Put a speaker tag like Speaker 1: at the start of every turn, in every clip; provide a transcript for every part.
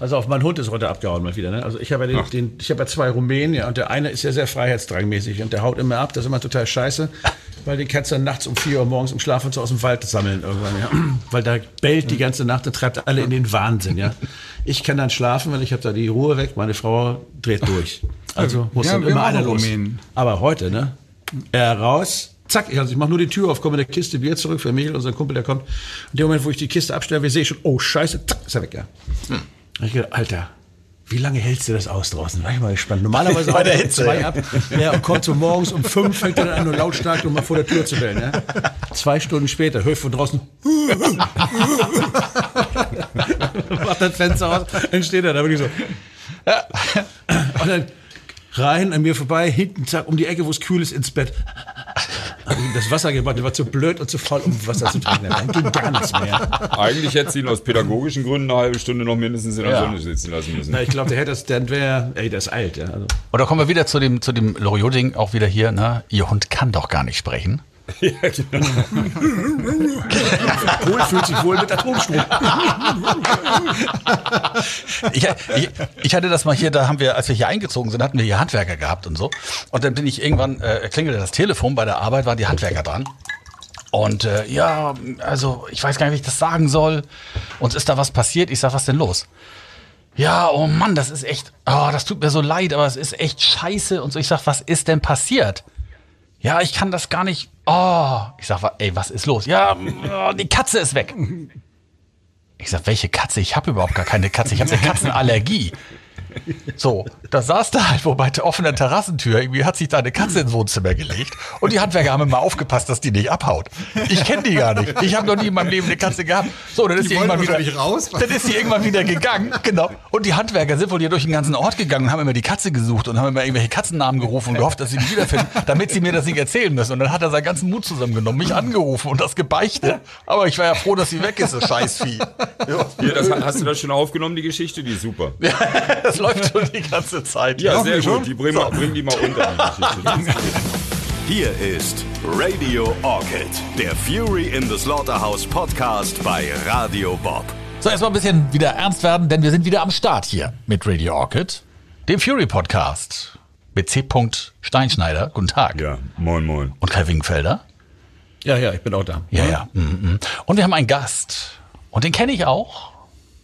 Speaker 1: Also auf mein Hund ist heute abgehauen mal wieder. Ne? Also ich habe ja, den, den, ich hab ja zwei Rumänen ja, und der eine ist ja sehr freiheitsdrangmäßig und der haut immer ab. Das ist immer total scheiße, weil den kannst du dann nachts um vier Uhr morgens im Schlaf und so aus dem Wald sammeln irgendwann. Ja? Weil da bellt die ganze Nacht und treibt alle in den Wahnsinn. Ja? Ich kann dann schlafen, weil ich habe da die Ruhe weg. Meine Frau dreht durch. Also muss
Speaker 2: Ja,
Speaker 1: dann immer einer los.
Speaker 2: Rumänen.
Speaker 1: Aber heute, ne? Er raus, zack, ich, also ich mache nur die Tür auf, komme mit der Kiste Bier zurück für Michael, unseren Kumpel, der kommt. In dem Moment, wo ich die Kiste abstelle, wir sehen schon, oh Scheiße, zack, ist er weg, ja.
Speaker 2: Hm.
Speaker 1: Ich gedacht, Alter, wie lange hältst du das aus draußen? War ich mal gespannt. Normalerweise haut er zwei ab. Ja, und kommt so morgens um fünf, fängt er dann an, nur lautstark um mal vor der Tür zu bellen. Ja. Zwei Stunden später höre ich von draußen, macht das Fenster aus, dann steht er da wirklich so. Und dann rein an mir vorbei, hinten, zack, um die Ecke, wo es kühl ist, ins Bett. Hab ihm das Wasser gebracht, der war zu blöd und zu faul, um Wasser zu trinken. Dann ging gar nichts mehr.
Speaker 3: Eigentlich hätte sie ihn aus pädagogischen Gründen eine halbe Stunde noch mindestens in der
Speaker 1: Ja.
Speaker 3: Sonne sitzen lassen müssen.
Speaker 1: Na, ich glaube, der hätte das, dann wäre, ey, der ist alt, ja. Also,
Speaker 4: Und da kommen wir wieder zu dem, zu dem Loriot-Ding auch wieder hier, ne? Ihr Hund kann doch gar nicht sprechen.
Speaker 1: Kohl fühlt sich wohl mit Atomstrom.
Speaker 4: Ich, ich, ich hatte das mal hier, da haben wir, als wir hier eingezogen sind, hatten wir hier Handwerker gehabt und so. Und dann bin ich irgendwann, äh, klingelte das Telefon, bei der Arbeit waren die Handwerker dran. Und äh, ja, also ich weiß gar nicht, wie ich das sagen soll. Uns ist da was passiert. Ich sag, was denn los? Ja, oh Mann, das ist echt, oh, das tut mir so leid, aber es ist echt scheiße. Und so, ich sag, was ist denn passiert? Ja, ich kann das gar nicht. Oh, ich sag, ey, was ist los? Ja, oh, die Katze ist weg. Ich sag, welche Katze? Ich habe überhaupt gar keine Katze. Ich habe eine Katzenallergie. So, da saß da halt wo bei der offenen Terrassentür. Irgendwie hat sich da eine Katze ins Wohnzimmer gelegt. Und die Handwerker haben immer aufgepasst, dass die nicht abhaut. Ich kenne die gar nicht. Ich habe noch nie in meinem Leben eine Katze gehabt. So, dann ist die, irgendwann wieder
Speaker 2: raus.
Speaker 4: Dann ist die irgendwann wieder gegangen. Genau. Und die Handwerker sind wohl hier durch den ganzen Ort gegangen und haben immer die Katze gesucht und haben immer irgendwelche Katzennamen gerufen und gehofft, dass sie die wiederfinden, damit sie mir das nicht erzählen müssen. Und dann hat er seinen ganzen Mut zusammengenommen, mich angerufen und das gebeichtet. Aber ich war ja froh, dass sie weg ist, das Scheißvieh. Ja.
Speaker 3: Hier, das, hast du das schon aufgenommen, die Geschichte? Die ist super.
Speaker 4: Das läuft schon die ganze Zeit.
Speaker 3: Ja,
Speaker 2: Hoffen
Speaker 3: sehr
Speaker 2: wir schon.
Speaker 3: gut. Die bringen, wir- bringen die mal unter.
Speaker 5: Hier ist Radio Orchid, der Fury in the Slaughterhouse Podcast bei Radio Bob.
Speaker 4: So, erstmal ein bisschen wieder ernst werden, denn wir sind wieder am Start hier mit Radio Orchid, dem Fury Podcast mit C. Steinschneider. Guten Tag.
Speaker 3: Ja, moin, moin.
Speaker 4: Und Kai Wingenfelder.
Speaker 1: Ja, ja, ich bin auch da.
Speaker 4: Ja, ja. Mhm, mhm. Und wir haben einen Gast. Und den kenne ich auch.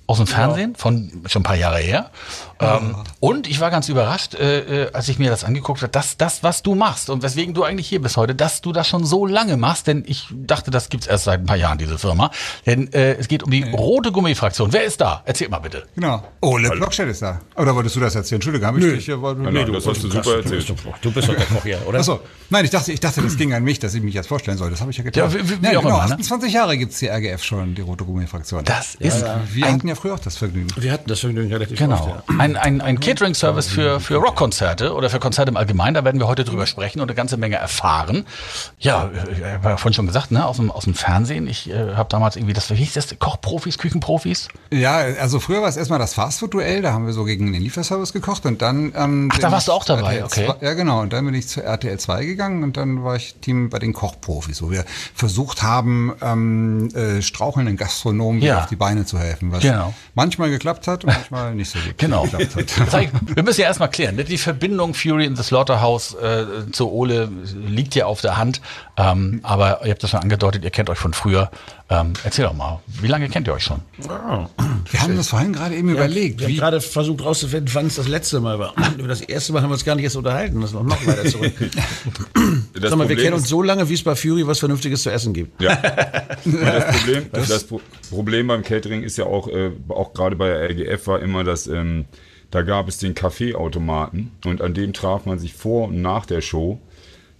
Speaker 4: Aus dem Fernsehen, von schon ein paar Jahre her. Ähm, und ich war ganz überrascht, äh, äh, als ich mir das angeguckt habe, dass das, was du machst und weswegen du eigentlich hier bist heute, dass du das schon so lange machst, denn ich dachte, das gibt's erst seit ein paar Jahren, diese Firma. Denn äh, es geht um die rote Gummifraktion. Wer ist da? Erzähl mal bitte.
Speaker 2: Genau. Ole Blockstedt ist da. Oder wolltest du das erzählen? Entschuldige, habe ich dich hier. wollte-
Speaker 3: Nein, nein, das hast du super erzählt.
Speaker 1: Du bist doch der Koch hier, oder?
Speaker 2: Achso, nein, ich dachte, ich dachte, das ging an mich, dass ich mich jetzt vorstellen soll. Das habe ich ja getan.
Speaker 4: Ja, wie- wie
Speaker 2: Nein,
Speaker 4: auch
Speaker 2: genau,
Speaker 4: immer, ne?
Speaker 2: 28 Jahre gibt's die RGF schon, die Rote Gummifraktion.
Speaker 4: Das ist
Speaker 2: Wir
Speaker 4: ein
Speaker 2: hatten ja früher auch das Vergnügen.
Speaker 1: Wir hatten das Vergnügen relativ
Speaker 4: Genau.
Speaker 1: oft, ja.
Speaker 4: Ein, ein, ein Catering-Service für, für Rockkonzerte oder für Konzerte im Allgemeinen. Da werden wir heute drüber sprechen und eine ganze Menge erfahren. Ja, ich habe ja vorhin schon gesagt, ne, aus dem, aus dem Fernsehen. Ich äh, habe damals irgendwie das, wie hieß das, Kochprofis, Küchenprofis?
Speaker 2: Ja, also früher war es erstmal das Fastfood-Duell, da haben wir so gegen den Lieferservice gekocht und dann. Ähm,
Speaker 4: Ach, da warst du auch dabei, okay.
Speaker 2: 2 Ja, genau. Und dann bin ich zu RTL 2 gegangen und dann war ich Team bei den Kochprofis, wo wir versucht haben, ähm, äh, strauchelnden Gastronomen
Speaker 4: Ja.
Speaker 2: auf die Beine zu helfen. Was
Speaker 4: Genau.
Speaker 2: manchmal geklappt hat und manchmal nicht so gut
Speaker 4: Genau.
Speaker 2: Geklappt hat.
Speaker 4: Wir müssen ja erstmal klären. ne? Die Verbindung Fury in the Slaughterhouse äh, zu Ole liegt ja auf der Hand. Ähm, aber ihr habt das schon angedeutet, ihr kennt euch von früher. Ähm, erzähl doch mal, wie lange kennt ihr euch schon?
Speaker 2: Wir haben das vorhin gerade eben überlegt.
Speaker 1: Wir haben gerade versucht rauszufinden, wann es das letzte Mal war. Über das erste Mal haben wir uns gar nicht erst unterhalten. Das ist noch, noch weiter zurück.
Speaker 3: Das
Speaker 1: Sag mal, wir
Speaker 3: Problem
Speaker 1: kennen uns so lange, wie es bei Fury was Vernünftiges zu essen gibt.
Speaker 3: Ja. Das Problem, das Pro Problem beim Catering ist ja auch, äh, auch gerade bei der RGF war immer, dass ähm, da gab es den Kaffeeautomaten und an dem traf man sich vor und nach der Show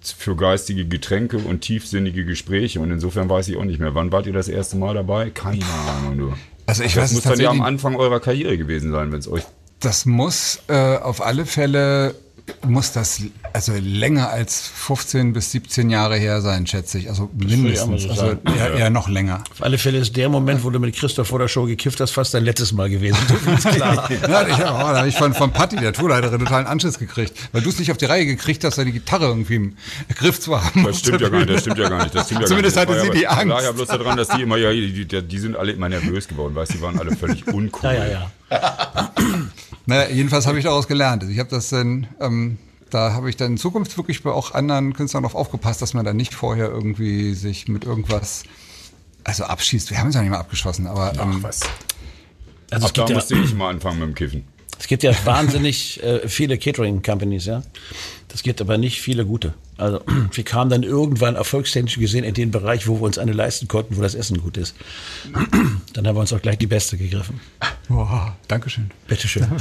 Speaker 3: für geistige Getränke und tiefsinnige Gespräche. Und insofern weiß ich auch nicht mehr. Wann wart ihr das erste Mal dabei? Keine Ahnung. Du.
Speaker 2: also ich
Speaker 3: Das
Speaker 2: weiß
Speaker 3: muss dann ja am. Anfang eurer Karriere gewesen sein, wenn es euch.
Speaker 2: Das muss äh, auf alle Fälle muss das also länger als 15 bis 17 Jahre her sein, schätze ich. Also mindestens.
Speaker 1: so
Speaker 2: also eher, eher noch länger.
Speaker 1: Auf alle Fälle ist der Moment, wo du mit Christoph vor der Show gekifft hast, fast dein letztes Mal gewesen. Klar.
Speaker 2: Ja, ich, oh, da habe ich von, von Patti, der Tourleiterin, totalen Anschiss gekriegt. Weil du es nicht auf die Reihe gekriegt hast, da die Gitarre irgendwie im Griff zu haben.
Speaker 3: Das stimmt ja gar nicht, das stimmt ja gar nicht. Das stimmt ja
Speaker 2: Zumindest
Speaker 3: gar nicht.
Speaker 2: hatte sie die
Speaker 3: aber-
Speaker 2: Angst.
Speaker 3: lag ja bloß daran, dass die immer, ja, die, die, die sind alle immer nervös geworden, weißt du, die waren alle völlig uncool.
Speaker 1: Ja, ja, ja.
Speaker 2: Naja, jedenfalls habe ich daraus gelernt. Also ich habe das dann, ähm, da habe ich dann in Zukunft wirklich bei auch anderen Künstlern darauf aufgepasst, dass man dann nicht vorher irgendwie sich mit irgendwas also abschießt. Wir haben es ja nicht mal abgeschossen, aber ähm,
Speaker 3: was.
Speaker 1: Also
Speaker 3: Ab
Speaker 1: es
Speaker 3: da
Speaker 1: gibt, ja,
Speaker 3: musste ich mal anfangen mit dem Kiffen.
Speaker 1: es gibt ja wahnsinnig äh, viele Catering-Companies, ja. Das gibt aber nicht viele gute. Also wir kamen dann irgendwann erfolgstechnisch gesehen in den Bereich, wo wir uns eine leisten konnten, wo das Essen gut ist. Dann haben wir uns auch gleich die beste gegriffen.
Speaker 2: boah, Dankeschön.
Speaker 1: Bitteschön.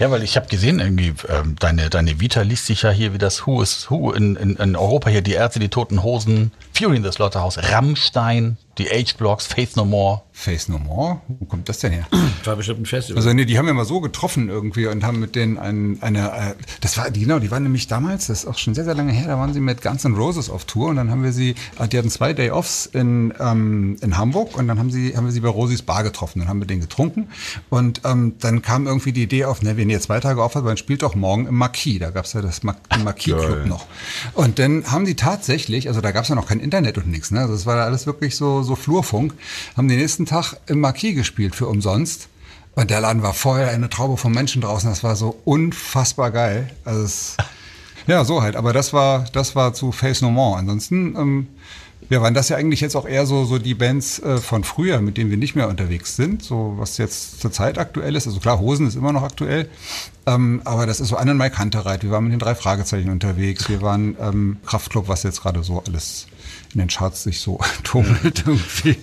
Speaker 4: Ja, weil ich habe gesehen, irgendwie, ähm, deine, deine Vita liest sich ja hier wie das Who is Who in, in, in Europa hier, die Ärzte, die Toten Hosen, Fury in the Slaughterhouse, Rammstein, die H-Blocks, Faith No More.
Speaker 2: Face No More? Wo kommt das denn her?
Speaker 1: War bestimmt ein Festival.
Speaker 2: Also nee, die haben wir mal so getroffen irgendwie und haben mit denen ein, eine, äh, das war, die, genau, die waren nämlich damals, das ist auch schon sehr, sehr lange her, da waren sie mit Guns N' Roses auf Tour und dann haben wir sie, äh, die hatten zwei Day-Offs in, ähm, in Hamburg und dann haben sie, haben wir sie bei Rosis Bar getroffen, dann haben wir den getrunken und ähm, dann kam irgendwie die Idee auf, ne, wenn ihr zwei Tage auf hat, dann spielt doch morgen im Marquis, da gab's ja das Mar den Marquis Club
Speaker 3: Geil.
Speaker 2: noch. Und dann haben die tatsächlich, also da gab's ja noch kein Internet und nichts, ne, also das war da alles wirklich so, so Flurfunk, haben den nächsten Tag im Marquis gespielt für umsonst. Und der Laden war voll, eine Traube von Menschen draußen. Das war so unfassbar geil. Also es, ja, so halt. Aber das war, das war zu Face No More. Ansonsten, ähm, ja, waren das ja eigentlich jetzt auch eher so, so die Bands äh, von früher, mit denen wir nicht mehr unterwegs sind. So, was jetzt zur Zeit aktuell ist. Also klar, Hosen ist immer noch aktuell. Ähm, aber das ist so Annenmai Kantereit. Wir waren mit den drei Fragezeichen unterwegs. Wir waren ähm, Kraftclub, was jetzt gerade so alles in den Charts sich so tummelt irgendwie.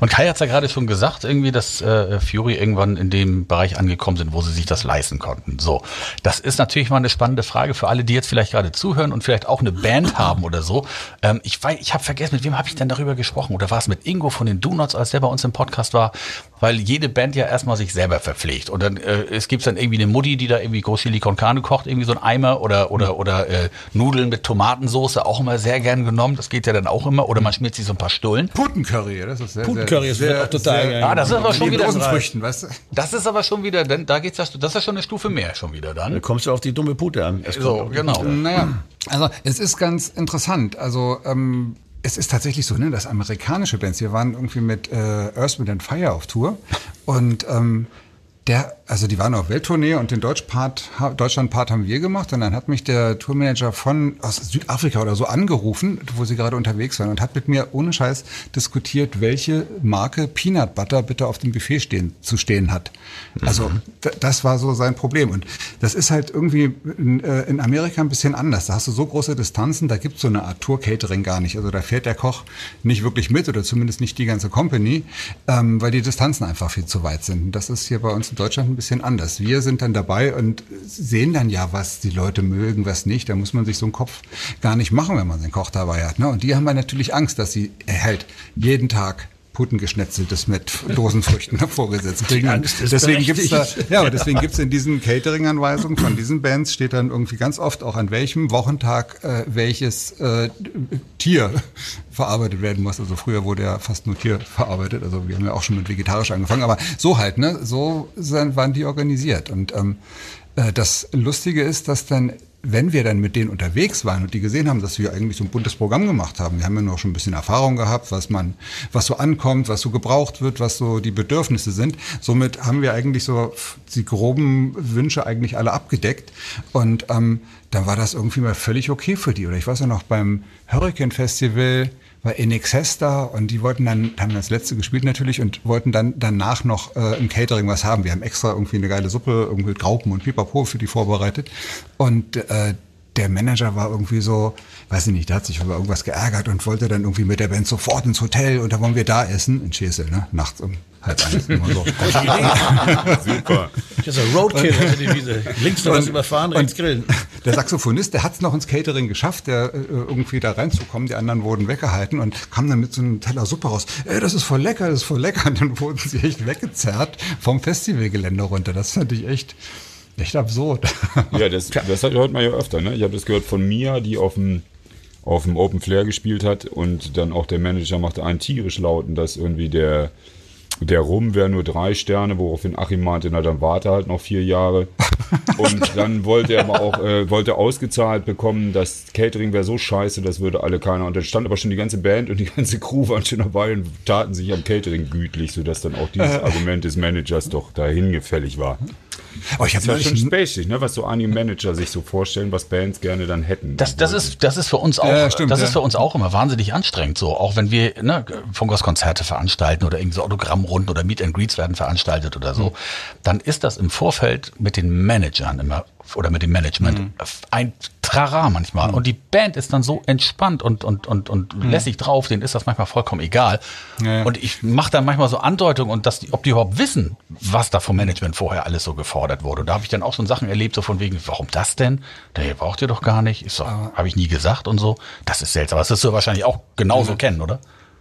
Speaker 4: Und Kai hat's ja gerade schon gesagt, irgendwie, dass äh, Fury irgendwann in dem Bereich angekommen sind, wo sie sich das leisten konnten. So, das ist natürlich mal eine spannende Frage für alle, die jetzt vielleicht gerade zuhören und vielleicht auch eine Band haben oder so. Ähm, ich weiß, ich habe vergessen, mit wem habe ich denn darüber gesprochen? Oder war es mit Ingo von den Donuts, als der bei uns im Podcast war? Weil jede Band ja erstmal sich selber verpflegt. Und dann äh, es gibt dann irgendwie eine Mutti, die da irgendwie Großchili con Carne kocht, irgendwie so ein Eimer oder oder oder äh, Nudeln mit Tomatensoße, auch immer sehr gern genommen. Das geht ja dann auch immer. Oder man schmiert sich so ein paar Stullen.
Speaker 2: Putencurry, das ist sehr,
Speaker 1: Putencurry, das wird auch total geil.
Speaker 4: Ah, das ist aber schon
Speaker 2: mit
Speaker 4: wieder
Speaker 2: Rosenfrüchten, weißt du?
Speaker 4: Das ist aber schon wieder, denn da geht's ja, das ist schon eine Stufe mehr schon wieder
Speaker 1: Da
Speaker 4: dann.
Speaker 1: kommst du auf die dumme Pute an.
Speaker 4: So, genau.
Speaker 2: Naja, also es ist ganz interessant. Also ähm, es ist tatsächlich so, ne, dass amerikanische Bands, wir waren irgendwie mit äh, Earth, Wind Fire auf Tour und ähm, der, also die waren auf Welttournee und den Deutschpart, Deutschlandpart haben wir gemacht und dann hat mich der Tourmanager von aus Südafrika oder so angerufen, wo sie gerade unterwegs waren und hat mit mir ohne Scheiß diskutiert, welche Marke Peanut Butter bitte auf dem Buffet stehen, zu stehen hat. Also d- das war so sein Problem und das ist halt irgendwie in, äh, in Amerika ein bisschen anders. Da hast du so große Distanzen, da gibt's so eine Art Tour-Catering gar nicht. Also da fährt der Koch nicht wirklich mit oder zumindest nicht die ganze Company, ähm, weil die Distanzen einfach viel zu weit sind. Und das ist hier bei uns in Deutschland ein bisschen anders. Wir sind dann dabei und sehen dann ja, was die Leute mögen, was nicht. Da muss man sich so einen Kopf gar nicht machen, wenn man seinen Koch dabei hat. Ne? Und die haben dann natürlich Angst, dass sie halt jeden Tag Putengeschnetzeltes mit Dosenfrüchten vorgesetzt kriegen. Deswegen gibt's da, ja, deswegen gibt's in diesen Catering-Anweisungen von diesen Bands steht dann irgendwie ganz oft auch an welchem Wochentag äh, welches äh, Tier verarbeitet werden muss. Also früher wurde ja fast nur Tier verarbeitet. Also wir haben ja auch schon mit vegetarisch angefangen, aber so halt, ne? So sind, waren die organisiert. Und ähm, äh, das Lustige ist, dass dann wenn wir dann mit denen unterwegs waren und die gesehen haben, dass wir eigentlich so ein buntes Programm gemacht haben, wir haben ja noch schon ein bisschen Erfahrung gehabt, was man, was so ankommt, was so gebraucht wird, was so die Bedürfnisse sind. Somit haben wir eigentlich so die groben Wünsche eigentlich alle abgedeckt und ähm, dann war das irgendwie mal völlig okay für die. Oder ich weiß ja noch beim Hurricane Festival war Excess da und die wollten dann, haben das letzte gespielt natürlich und wollten dann danach noch äh, im Catering was haben. Wir haben extra irgendwie eine geile Suppe, irgendwie Graupen und Pipapo für die vorbereitet. Und äh, der Manager war irgendwie so, weiß ich nicht, der hat sich über irgendwas geärgert und wollte dann irgendwie mit der Band sofort ins Hotel und da wollen wir da essen, in Schesel, ne? Nachts um halb eins. Immer so.
Speaker 3: Super.
Speaker 1: Das ist ein Roadkill, also die Wiese. Links noch was
Speaker 2: Und-
Speaker 1: überfahren, rechts grillen.
Speaker 2: Der Saxophonist, der hat es noch ins Catering geschafft, der äh, irgendwie da reinzukommen. Die anderen wurden weggehalten und kam dann mit so einem Teller Suppe raus. Ey, das ist voll lecker, das ist voll lecker. Und dann wurden sie echt weggezerrt vom Festivalgelände runter. Das fand ich echt, echt absurd.
Speaker 3: Ja, das, das hört man ja öfter. Ne? Ich habe das gehört von Mia, die auf dem, auf dem Open Flair gespielt hat und dann auch der Manager machte einen tierisch lauten, dass irgendwie der Der Rum wäre nur drei Sterne, woraufhin Achim meinte, na dann warte halt noch vier Jahre. Und dann wollte er aber auch, äh, wollte ausgezahlt bekommen, das Catering wäre so scheiße, das würde alle keiner. Und dann stand aber schon die ganze Band und die ganze Crew waren schon dabei und taten sich am Catering gütlich, sodass dann auch dieses Argument des Managers doch dahin gefällig war.
Speaker 2: Oh, ich
Speaker 3: Das
Speaker 2: habe
Speaker 3: ist ja schon spacig, ne? was so Anime-Manager sich so vorstellen, was Bands gerne dann hätten.
Speaker 4: Das, das, ist, das ist für uns auch,
Speaker 2: Ja, stimmt,
Speaker 4: das
Speaker 2: ja.
Speaker 4: ist für uns auch immer wahnsinnig anstrengend. So, auch wenn wir ne, Funkos-Konzerte veranstalten oder irgendwie so Autogrammrunden oder Meet and Greets werden veranstaltet oder so, dann ist das im Vorfeld mit den Managern immer oder mit dem Management
Speaker 2: Mhm.
Speaker 4: ein Trara manchmal. Und die Band ist dann so entspannt und, und, und, und lässig drauf, denen ist das manchmal vollkommen egal.
Speaker 2: Mhm. Ja.
Speaker 4: Und ich mache dann manchmal so Andeutungen und dass die, ob die überhaupt wissen, was da vom Management vorher alles so gefordert wurde. Und da habe ich dann auch so Sachen erlebt, so von wegen, warum das denn? Der braucht ihr doch gar nicht. Ist doch, habe ich nie gesagt und so. Das ist seltsam. Das wirst du wahrscheinlich auch genauso kennen, oder?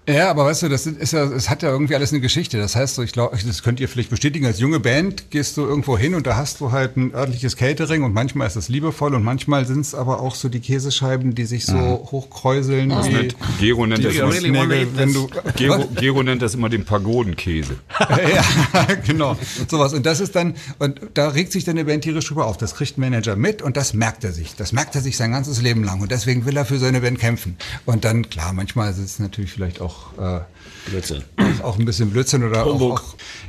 Speaker 2: Ja, aber weißt du, das ist ja, es hat ja irgendwie alles eine Geschichte. Das heißt, so, ich glaube, das könnt ihr vielleicht bestätigen. Als junge Band gehst du irgendwo hin und da hast du halt ein örtliches Catering und manchmal ist das liebevoll und manchmal sind es aber auch so die Käsescheiben, die sich so hochkräuseln. wie-
Speaker 3: Nennt- Gero nennt, das immer,
Speaker 2: Fußnägel, wenn du
Speaker 3: Gero, Gero nennt das immer den Pagodenkäse.
Speaker 2: ja, genau. Sowas. Und das ist dann, und da regt sich dann der Band tierisch drüber auf. Das kriegt ein Manager mit und das merkt er sich. Das merkt er sich sein ganzes Leben lang. Und deswegen will er für seine Band kämpfen. Und dann, klar, manchmal ist es natürlich vielleicht auch, äh,
Speaker 1: Blödsinn.
Speaker 2: auch ein bisschen Blödsinn oder auch, auch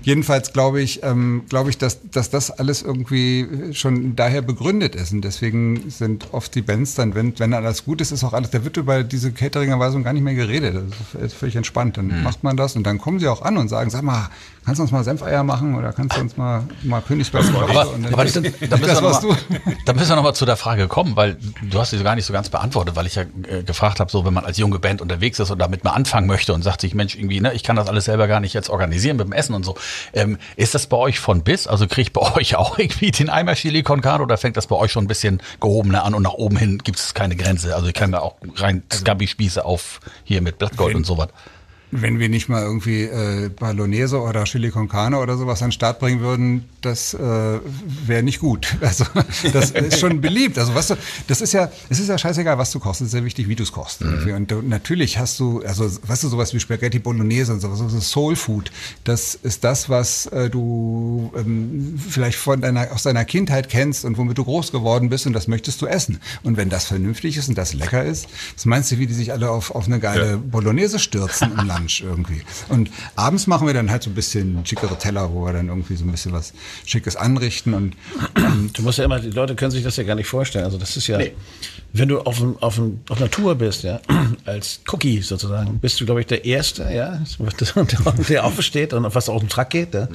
Speaker 2: jedenfalls glaube ich, ähm, glaube ich, dass, dass das alles irgendwie schon daher begründet ist. Und deswegen sind oft die Bands dann, wenn, wenn alles gut ist, ist auch alles, da wird über diese Catering-Erweisung gar nicht mehr geredet, das ist völlig entspannt, dann macht man das und dann kommen sie auch an und sagen, sag mal, kannst du uns mal Senfeier machen oder kannst du uns mal, mal Königsberg
Speaker 4: Aber,
Speaker 2: und dann-
Speaker 4: aber das, da müssen wir
Speaker 2: das
Speaker 4: mal, da müssen wir noch mal zu der Frage kommen, weil du hast sie gar nicht so ganz beantwortet, weil ich ja äh, gefragt habe, so wenn man als junge Band unterwegs ist und damit mal anfangen möchte und sagt sich, Mensch, irgendwie, ne, ich kann das alles selber gar nicht jetzt organisieren mit dem Essen und so. Ähm, ist das bei euch von bis? Also kriege ich bei euch auch irgendwie den Eimer Chili con Carne oder fängt das bei euch schon ein bisschen gehobener an und nach oben hin gibt es keine Grenze? Also ich kann mir auch rein Scabby-Spieße auf hier mit Blattgold und sowas.
Speaker 2: Wenn wir nicht mal irgendwie äh, Bolognese oder Chili con Carne oder sowas an den Start bringen würden, das äh, wäre nicht gut. Also das ist schon beliebt. Also weißt du, das ist ja, es ist ja scheißegal, was du kochst. Es ist ja wichtig, wie du es kochst. irgendwie. Und du, natürlich hast du, also weißt du, sowas wie Spaghetti Bolognese und sowas, das ist Soul Food. Das ist das, was äh, du ähm, vielleicht von deiner, aus deiner Kindheit kennst und womit du groß geworden bist und das möchtest du essen. Und wenn das vernünftig ist und das lecker ist, was meinst du, wie die sich alle auf, auf eine geile
Speaker 3: Ja.
Speaker 2: Bolognese stürzen im Lunch irgendwie. Und abends machen wir dann halt so ein bisschen schickere Teller, wo wir dann irgendwie so ein bisschen was Schickes anrichten und ähm,
Speaker 1: Du musst ja immer, die Leute können sich das ja gar nicht vorstellen. Also das ist ja, wenn du auf, auf, auf einer Tour bist, ja, als Cookie sozusagen, bist du, glaube ich, der Erste, ja, der, der aufsteht und auf was auf den Truck geht, ja.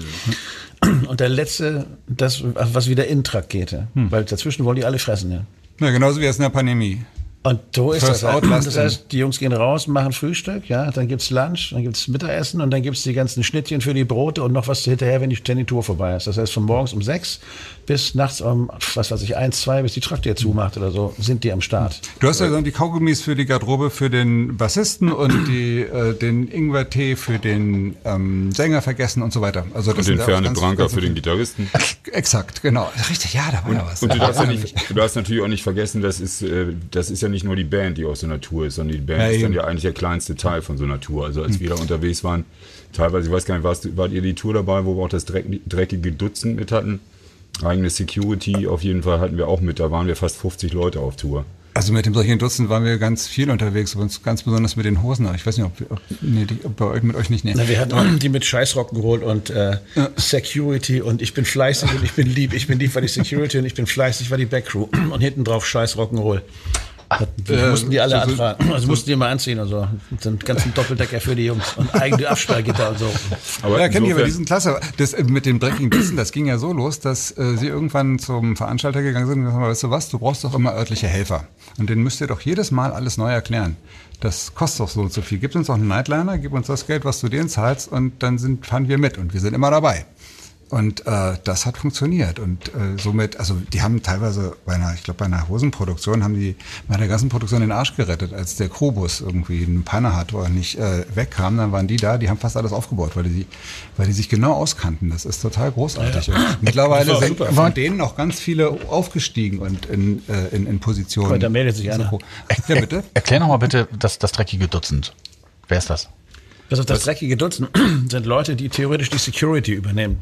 Speaker 1: Und der Letzte, das, was wieder in den Truck geht, ja. Weil dazwischen wollen die alle fressen, ja.
Speaker 2: ja, genauso wie es in der Pandemie.
Speaker 1: Und so ist
Speaker 2: First
Speaker 1: das. Halt. Das heißt, die Jungs gehen raus, machen Frühstück, ja, dann gibt's Lunch, dann gibt's Mittagessen und dann gibt's die ganzen Schnittchen für die Brote und noch was hinterher, wenn die, Tour vorbei ist. Das heißt, von morgens um sechs bis nachts um, was weiß ich, eins, zwei, bis die Traktor zumacht oder so, sind die am Start.
Speaker 2: Du hast ja dann die Kaugummis für die Garderobe für den Bassisten und die, äh, den Ingwer-Tee für den ähm, Sänger vergessen und so weiter. Also das
Speaker 3: Und den Ferne Branca für den Gitarristen.
Speaker 2: Exakt, genau. Richtig, ja, da war ja was.
Speaker 3: Und du darfst, ja nicht, du darfst natürlich auch nicht vergessen, das ist, äh, das ist ja nicht nur die Band, die auf so einer Tour ist, sondern die Band
Speaker 2: Ja,
Speaker 3: ist dann ja eigentlich der kleinste Teil von so einer Tour. Also als wir da unterwegs waren, teilweise, ich weiß gar nicht, warst, du- wart ihr die Tour dabei, wo wir auch das dreck, dreckige Dutzend mit hatten? Eigene Security, auf jeden Fall hatten wir auch mit, da waren wir fast 50 Leute auf Tour.
Speaker 2: Also mit dem solchen Dutzend waren wir ganz viel unterwegs, und ganz besonders mit den Hosen. Ich weiß nicht, ob, ob, nee, die, ob bei euch mit euch nicht. Nee.
Speaker 1: Na, wir hatten die mit Scheißrocken geholt und äh, Security und ich bin fleißig und ich bin lieb. Ich bin lieb war die Security und ich bin fleißig war die Backcrew. Und hinten drauf Scheißrock'n'Roll. Die
Speaker 2: äh,
Speaker 1: mussten die alle
Speaker 2: so- so-
Speaker 1: antragen. Also mussten die immer anziehen und so. Sind ganzen Doppeldecker für die Jungs und eigene Absperrgitter und so.
Speaker 3: Aber
Speaker 2: ja, kennt ihr, aber
Speaker 3: insofern-
Speaker 2: die sind klasse. Das äh, mit dem dreckigen Bissen, das ging ja so los, dass äh, sie irgendwann zum Veranstalter gegangen sind und gesagt haben, weißt du was, du brauchst doch immer örtliche Helfer. Und denen müsst ihr doch jedes Mal alles neu erklären. Das kostet doch so und so viel. Gib uns doch einen Nightliner, gib uns das Geld, was du denen zahlst und dann sind, fahren wir mit und wir sind immer dabei. Und äh, das hat funktioniert. Und äh, somit, also die haben teilweise bei einer, ich glaube bei einer Hosenproduktion, haben die bei der ganzen Produktion den Arsch gerettet, als der Krobus irgendwie eine Panne hat oder nicht äh, wegkam, dann waren die da, die haben fast alles aufgebaut, weil die, weil die sich genau auskannten. Das ist total großartig. Und mittlerweile
Speaker 1: Das war
Speaker 2: sind von denen auch ganz viele aufgestiegen und in, äh, in, in Positionen.
Speaker 1: Mal, da meldet sich einer.
Speaker 2: Ja, bitte.
Speaker 4: Erklär noch mal bitte das, das dreckige Dutzend. Wer ist das?
Speaker 1: Also das dreckige Dutzend sind Leute, die theoretisch die Security übernehmen.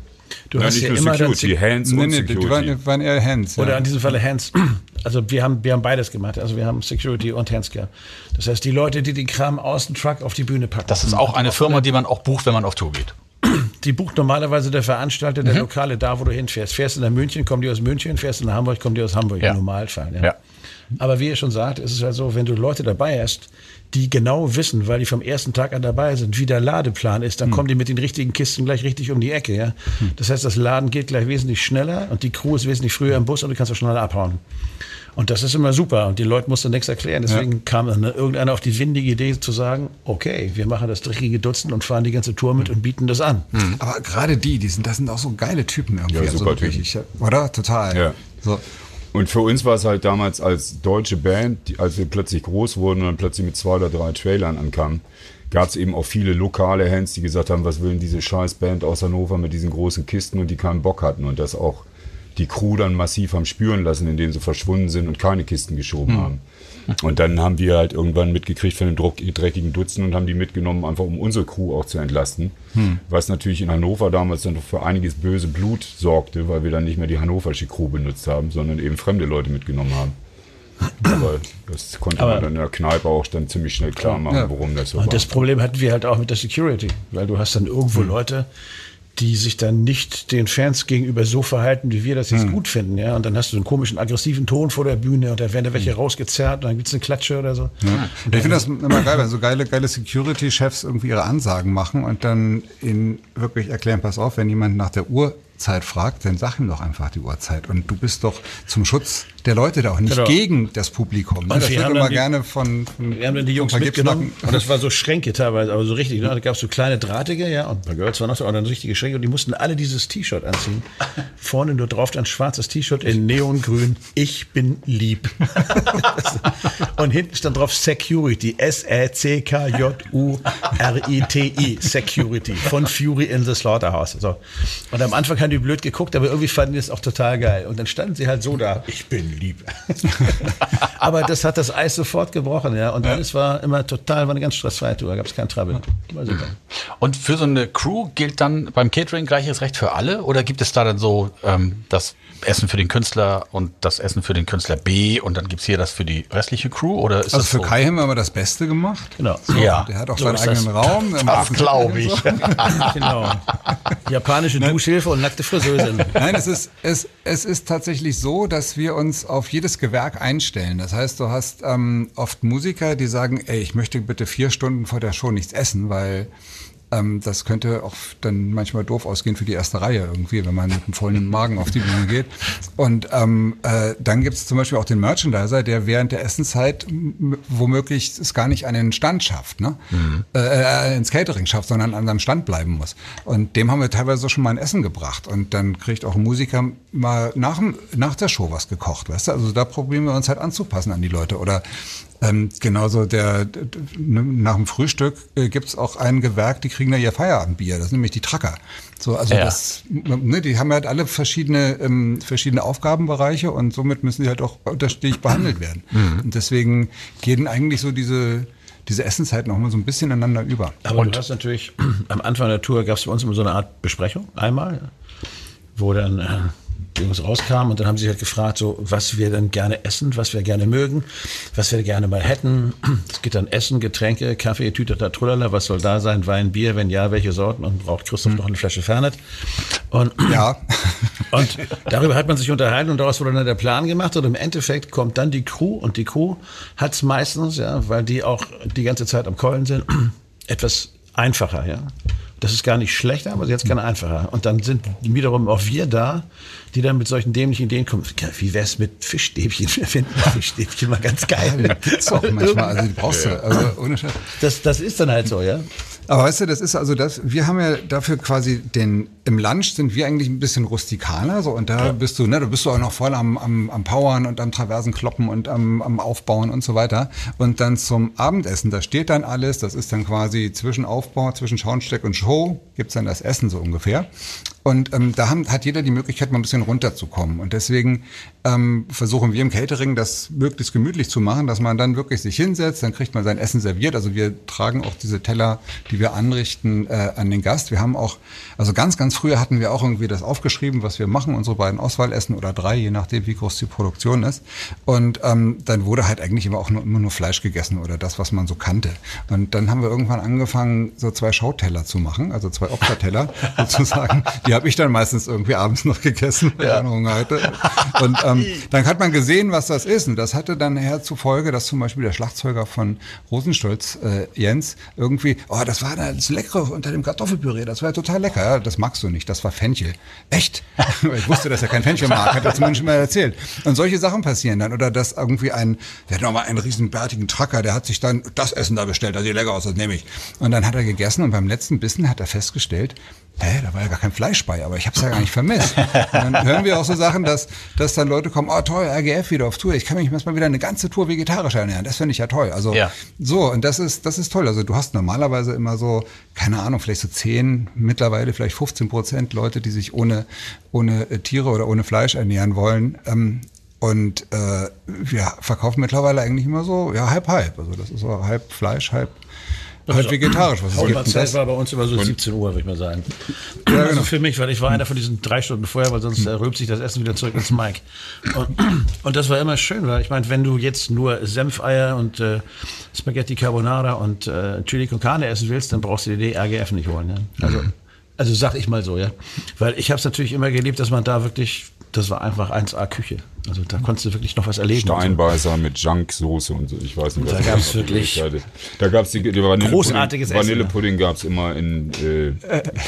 Speaker 1: Du
Speaker 3: Nein,
Speaker 1: hast
Speaker 3: nicht
Speaker 1: ja
Speaker 3: nur
Speaker 1: immer
Speaker 3: Security, Hands
Speaker 2: Nee,
Speaker 3: und
Speaker 2: nee,
Speaker 3: Security.
Speaker 2: waren, waren eher Hands.
Speaker 1: Oder
Speaker 2: ja.
Speaker 1: in diesem Falle Hands. Also wir haben, wir haben beides gemacht. Also wir haben Security und Hands gehabt. Das heißt, die Leute, die den Kram aus dem Truck auf die Bühne packen.
Speaker 4: Das ist auch eine Firma, die man auch bucht, wenn man auf Tour geht.
Speaker 1: Die bucht normalerweise der Veranstalter, der Lokale, da wo du hinfährst. Fährst du nach München, kommen die aus München. Fährst du nach Hamburg, kommen die aus Hamburg
Speaker 4: Ja.
Speaker 1: im Normalfall. Ja.
Speaker 4: Ja.
Speaker 1: Aber wie ihr schon sagt, ist es halt so, wenn du Leute dabei hast, die genau wissen, weil die vom ersten Tag an dabei sind, wie der Ladeplan ist, dann kommen die mit den richtigen Kisten gleich richtig um die Ecke. Ja? Das heißt, das Laden geht gleich wesentlich schneller und die Crew ist wesentlich früher im Bus und du kannst auch schneller abhauen. Und das ist immer super und die Leute mussten nichts erklären. Deswegen kam dann irgendeiner auf die windige Idee zu sagen, okay, wir machen das dreckige Dutzend und fahren die ganze Tour mit und bieten das an.
Speaker 2: Aber gerade die, die sind, das sind auch so geile Typen irgendwie.
Speaker 3: Ja,
Speaker 2: also
Speaker 3: super
Speaker 2: wirklich,
Speaker 3: Typen.
Speaker 2: ich, oder? Total.
Speaker 3: Ja.
Speaker 2: So.
Speaker 3: Und für uns war es halt damals als deutsche Band, die, als wir plötzlich groß wurden und dann plötzlich mit zwei oder drei Trailern ankamen, gab es eben auch viele lokale Hands, die gesagt haben, was will denn diese scheiß Band aus Hannover mit diesen großen Kisten und die keinen Bock hatten und das auch die Crew dann massiv haben spüren lassen, indem sie verschwunden sind und keine Kisten geschoben haben. Und dann haben wir halt irgendwann mitgekriegt von dem Druck, dreckigen Dutzend und haben die mitgenommen, einfach um unsere Crew auch zu entlasten. Was natürlich in Hannover damals dann für einiges böse Blut sorgte, weil wir dann nicht mehr die hannoversche Crew benutzt haben, sondern eben fremde Leute mitgenommen haben. Aber das konnte
Speaker 1: Aber-
Speaker 3: man dann in der Kneipe auch dann ziemlich schnell klar machen,
Speaker 2: Ja.
Speaker 3: warum das so
Speaker 1: Und
Speaker 3: war.
Speaker 1: das Problem hatten wir halt auch mit der Security, weil du hast dann irgendwo Leute, die sich dann nicht den Fans gegenüber so verhalten, wie wir das jetzt gut finden, ja. Und dann hast du einen komischen, aggressiven Ton vor der Bühne und da werden da welche rausgezerrt und dann gibt's eine Klatsche oder so.
Speaker 2: Ich finde das immer geil, wenn so geile, geile Security-Chefs irgendwie ihre Ansagen machen und dann ihnen wirklich erklären, pass auf, wenn jemand nach der Uhrzeit fragt, dann sag ihm doch einfach die Uhrzeit. Und du bist doch zum Schutz der Leute da auch nicht
Speaker 1: Genau.
Speaker 2: gegen das Publikum. Ne?
Speaker 1: Und
Speaker 2: Das
Speaker 1: wir
Speaker 2: wird immer
Speaker 1: die-
Speaker 2: gerne von, von
Speaker 1: Wir haben dann die Jungs mitgenommen und das war so Schränke teilweise, aber so richtig. Ne? Da gab es so kleine drahtige, ja, und bei Girls war noch so, und dann richtige Schränke und die mussten alle dieses T-Shirt anziehen. Vorne nur drauf ein schwarzes T-Shirt in Neongrün. Ich bin lieb. und hinten stand drauf Security. S-E-C-K-J-U-R-I-T-I. Security. Von Fury in the Slaughterhouse. So. Und am Anfang haben die blöd geguckt, aber irgendwie fanden die es auch total geil. Und dann standen sie halt so da. Ich bin lieb. aber das hat das Eis sofort gebrochen, ja. Und alles war immer total, war eine ganz stressfreie Tour. Da gab es keinen Trouble. War super.
Speaker 4: Und für so eine Crew gilt dann beim Catering gleiches Recht für alle? Oder gibt es da dann so ähm, das Essen für den Künstler und das Essen für den Künstler B und dann gibt's hier das für die restliche Crew? Oder ist
Speaker 2: Also
Speaker 4: das
Speaker 2: für
Speaker 4: so?
Speaker 2: Kai haben wir aber das Beste gemacht.
Speaker 1: Genau.
Speaker 4: Ja.
Speaker 2: Der hat auch
Speaker 1: So
Speaker 2: seinen eigenen
Speaker 1: das.
Speaker 2: Raum.
Speaker 4: Das glaube ich.
Speaker 1: genau. Japanische Duschhilfe und nackte Friseuse.
Speaker 2: Nein, es ist, es, es ist tatsächlich so, dass wir uns auf jedes Gewerk einstellen. Das heißt, du hast ähm, oft Musiker, die sagen, ey, ich möchte bitte vier Stunden vor der Show nichts essen, weil ähm, das könnte auch dann manchmal doof ausgehen für die erste Reihe irgendwie, wenn man mit einem vollen Magen auf die Bühne geht. Und ähm, äh, dann gibt es zum Beispiel auch den Merchandiser, der während der Essenszeit womöglich es gar nicht an den Stand schafft, ne? Äh, äh, ins Catering schafft, sondern an seinem Stand bleiben muss. Und dem haben wir teilweise schon mal ein Essen gebracht. Und dann kriegt auch ein Musiker mal nach, nach der Show was gekocht, weißt du? Also da probieren wir uns halt anzupassen an die Leute. Oder ähm, genauso der, nach dem Frühstück äh, gibt's auch ein Gewerk, die kriegen da ihr Feierabendbier. Das sind nämlich die Tracker. So, also
Speaker 4: Ja.
Speaker 2: das, ne, die haben halt alle verschiedene, ähm, verschiedene Aufgabenbereiche und somit müssen sie halt auch unterschiedlich behandelt werden. Und deswegen gehen eigentlich so diese, diese Essenszeiten auch mal so ein bisschen ineinander über.
Speaker 1: Aber du hast natürlich, am Anfang der Tour gab es bei uns immer so eine Art Besprechung, einmal, wo dann äh, die Jungs rauskamen und dann haben sie halt gefragt, so, was wir dann gerne essen, was wir gerne mögen, was wir gerne mal hätten. Es geht dann Essen, Getränke, Kaffee, Tütata, Trullala, was soll da sein, Wein, Bier, wenn ja, welche Sorten und braucht Christoph noch eine Flasche Fernet. Und
Speaker 2: Ja.
Speaker 1: und darüber hat man sich unterhalten und daraus wurde dann der Plan gemacht und im Endeffekt kommt dann die Crew und die Crew hat es meistens, ja, weil die auch die ganze Zeit am Keulen sind, etwas einfacher, ja. Das ist gar nicht schlechter, aber jetzt gerne einfacher. Und dann sind wiederum auch wir da, die dann mit solchen dämlichen Ideen kommen. Wie wär's mit Fischstäbchen? Wir finden Fischstäbchen mal ganz geil.
Speaker 2: Gibt's auch manchmal, also die brauchst du, also ohne Scheiß.
Speaker 1: Das, das ist dann halt so, ja.
Speaker 2: Aber weißt du, das ist also das, wir haben ja dafür quasi den, im Lunch sind wir eigentlich ein bisschen rustikaler, so, und da bist du, ne, da bist du auch noch voll am, am, am Powern und am Traversen kloppen und am, am Aufbauen und so weiter. Und dann zum Abendessen, da steht dann alles, das ist dann quasi zwischen Aufbau, zwischen Schauensteck und Show, gibt's dann das Essen so ungefähr. Und ähm, da haben, hat jeder die Möglichkeit, mal ein bisschen runterzukommen. Und deswegen ähm, versuchen wir im Catering das möglichst gemütlich zu machen, dass man dann wirklich sich hinsetzt, dann kriegt man sein Essen serviert. Also wir tragen auch diese Teller, die wir anrichten, äh, an den Gast. Wir haben auch, also ganz, ganz früher hatten wir auch irgendwie das aufgeschrieben, was wir machen, unsere beiden Auswahlessen oder drei, je nachdem, wie groß die Produktion ist. Und ähm, dann wurde halt eigentlich immer auch nur, immer nur Fleisch gegessen oder das, was man so kannte. Und dann haben wir irgendwann angefangen, so zwei Schauteller zu machen, also zwei Opferteller sozusagen. Die habe ich dann meistens irgendwie abends noch gegessen, wenn ja. ich Hunger hatte. Und ähm, dann hat man gesehen, was das ist. Und das hatte dann her zur Folge, dass zum Beispiel der Schlagzeuger von Rosenstolz, äh, Jens, irgendwie, oh, das war das Leckere unter dem Kartoffelpüree, das war total lecker. Ja, das magst du nicht, das war Fenchel. Echt? ich wusste, dass er kein Fenchel mag, hat er zumindest mal erzählt. Und solche Sachen passieren dann. Oder dass irgendwie ein, der hat nochmal einen riesen bärtigen Tracker, der hat sich dann das Essen da bestellt, das sieht lecker aus, das nehme ich. Und dann hat er gegessen und beim letzten Bissen hat er festgestellt, hä, da war ja gar kein Fleisch bei, aber ich habe es ja gar nicht vermisst. Und dann hören wir auch so Sachen, dass, dass dann Leute kommen, oh toll, RGF wieder auf Tour, ich kann mich mal wieder eine ganze Tour vegetarisch ernähren, das finde ich ja toll. Also ja. so, und das ist, das ist toll. Also du hast normalerweise immer so, keine Ahnung, vielleicht so 10, mittlerweile vielleicht 15 Prozent Leute, die sich ohne, ohne äh, Tiere oder ohne Fleisch ernähren wollen. Ähm, und äh, wir verkaufen mittlerweile eigentlich immer so, ja, halb, halb. Also das ist so halb Fleisch, halb Halt vegetarisch, was es
Speaker 1: gibt. Zeit war bei uns immer so 17 Uhr, würde ich mal sagen. Ja, also genau. für mich, weil ich war einer von diesen drei Stunden vorher, weil sonst äh, rülpt sich das Essen wieder zurück ins Mike. Und, und das war immer schön, weil ich meine, wenn du jetzt nur Senfeier und äh, Spaghetti Carbonara und äh, Chili con Carne essen willst, dann brauchst du dir die RGF nicht holen. Ja? Also, also sag ich mal so, ja. Weil ich habe es natürlich immer geliebt, dass man da wirklich, das war einfach 1A Küche. Also da konntest du wirklich noch was erleben.
Speaker 3: Steinbeißer so. mit Junksoße und so. Ich weiß nicht,
Speaker 1: was da gab es wirklich.
Speaker 3: Da gab es die, die
Speaker 1: Vanillepudding,
Speaker 3: Vanillepudding gab es immer in, äh,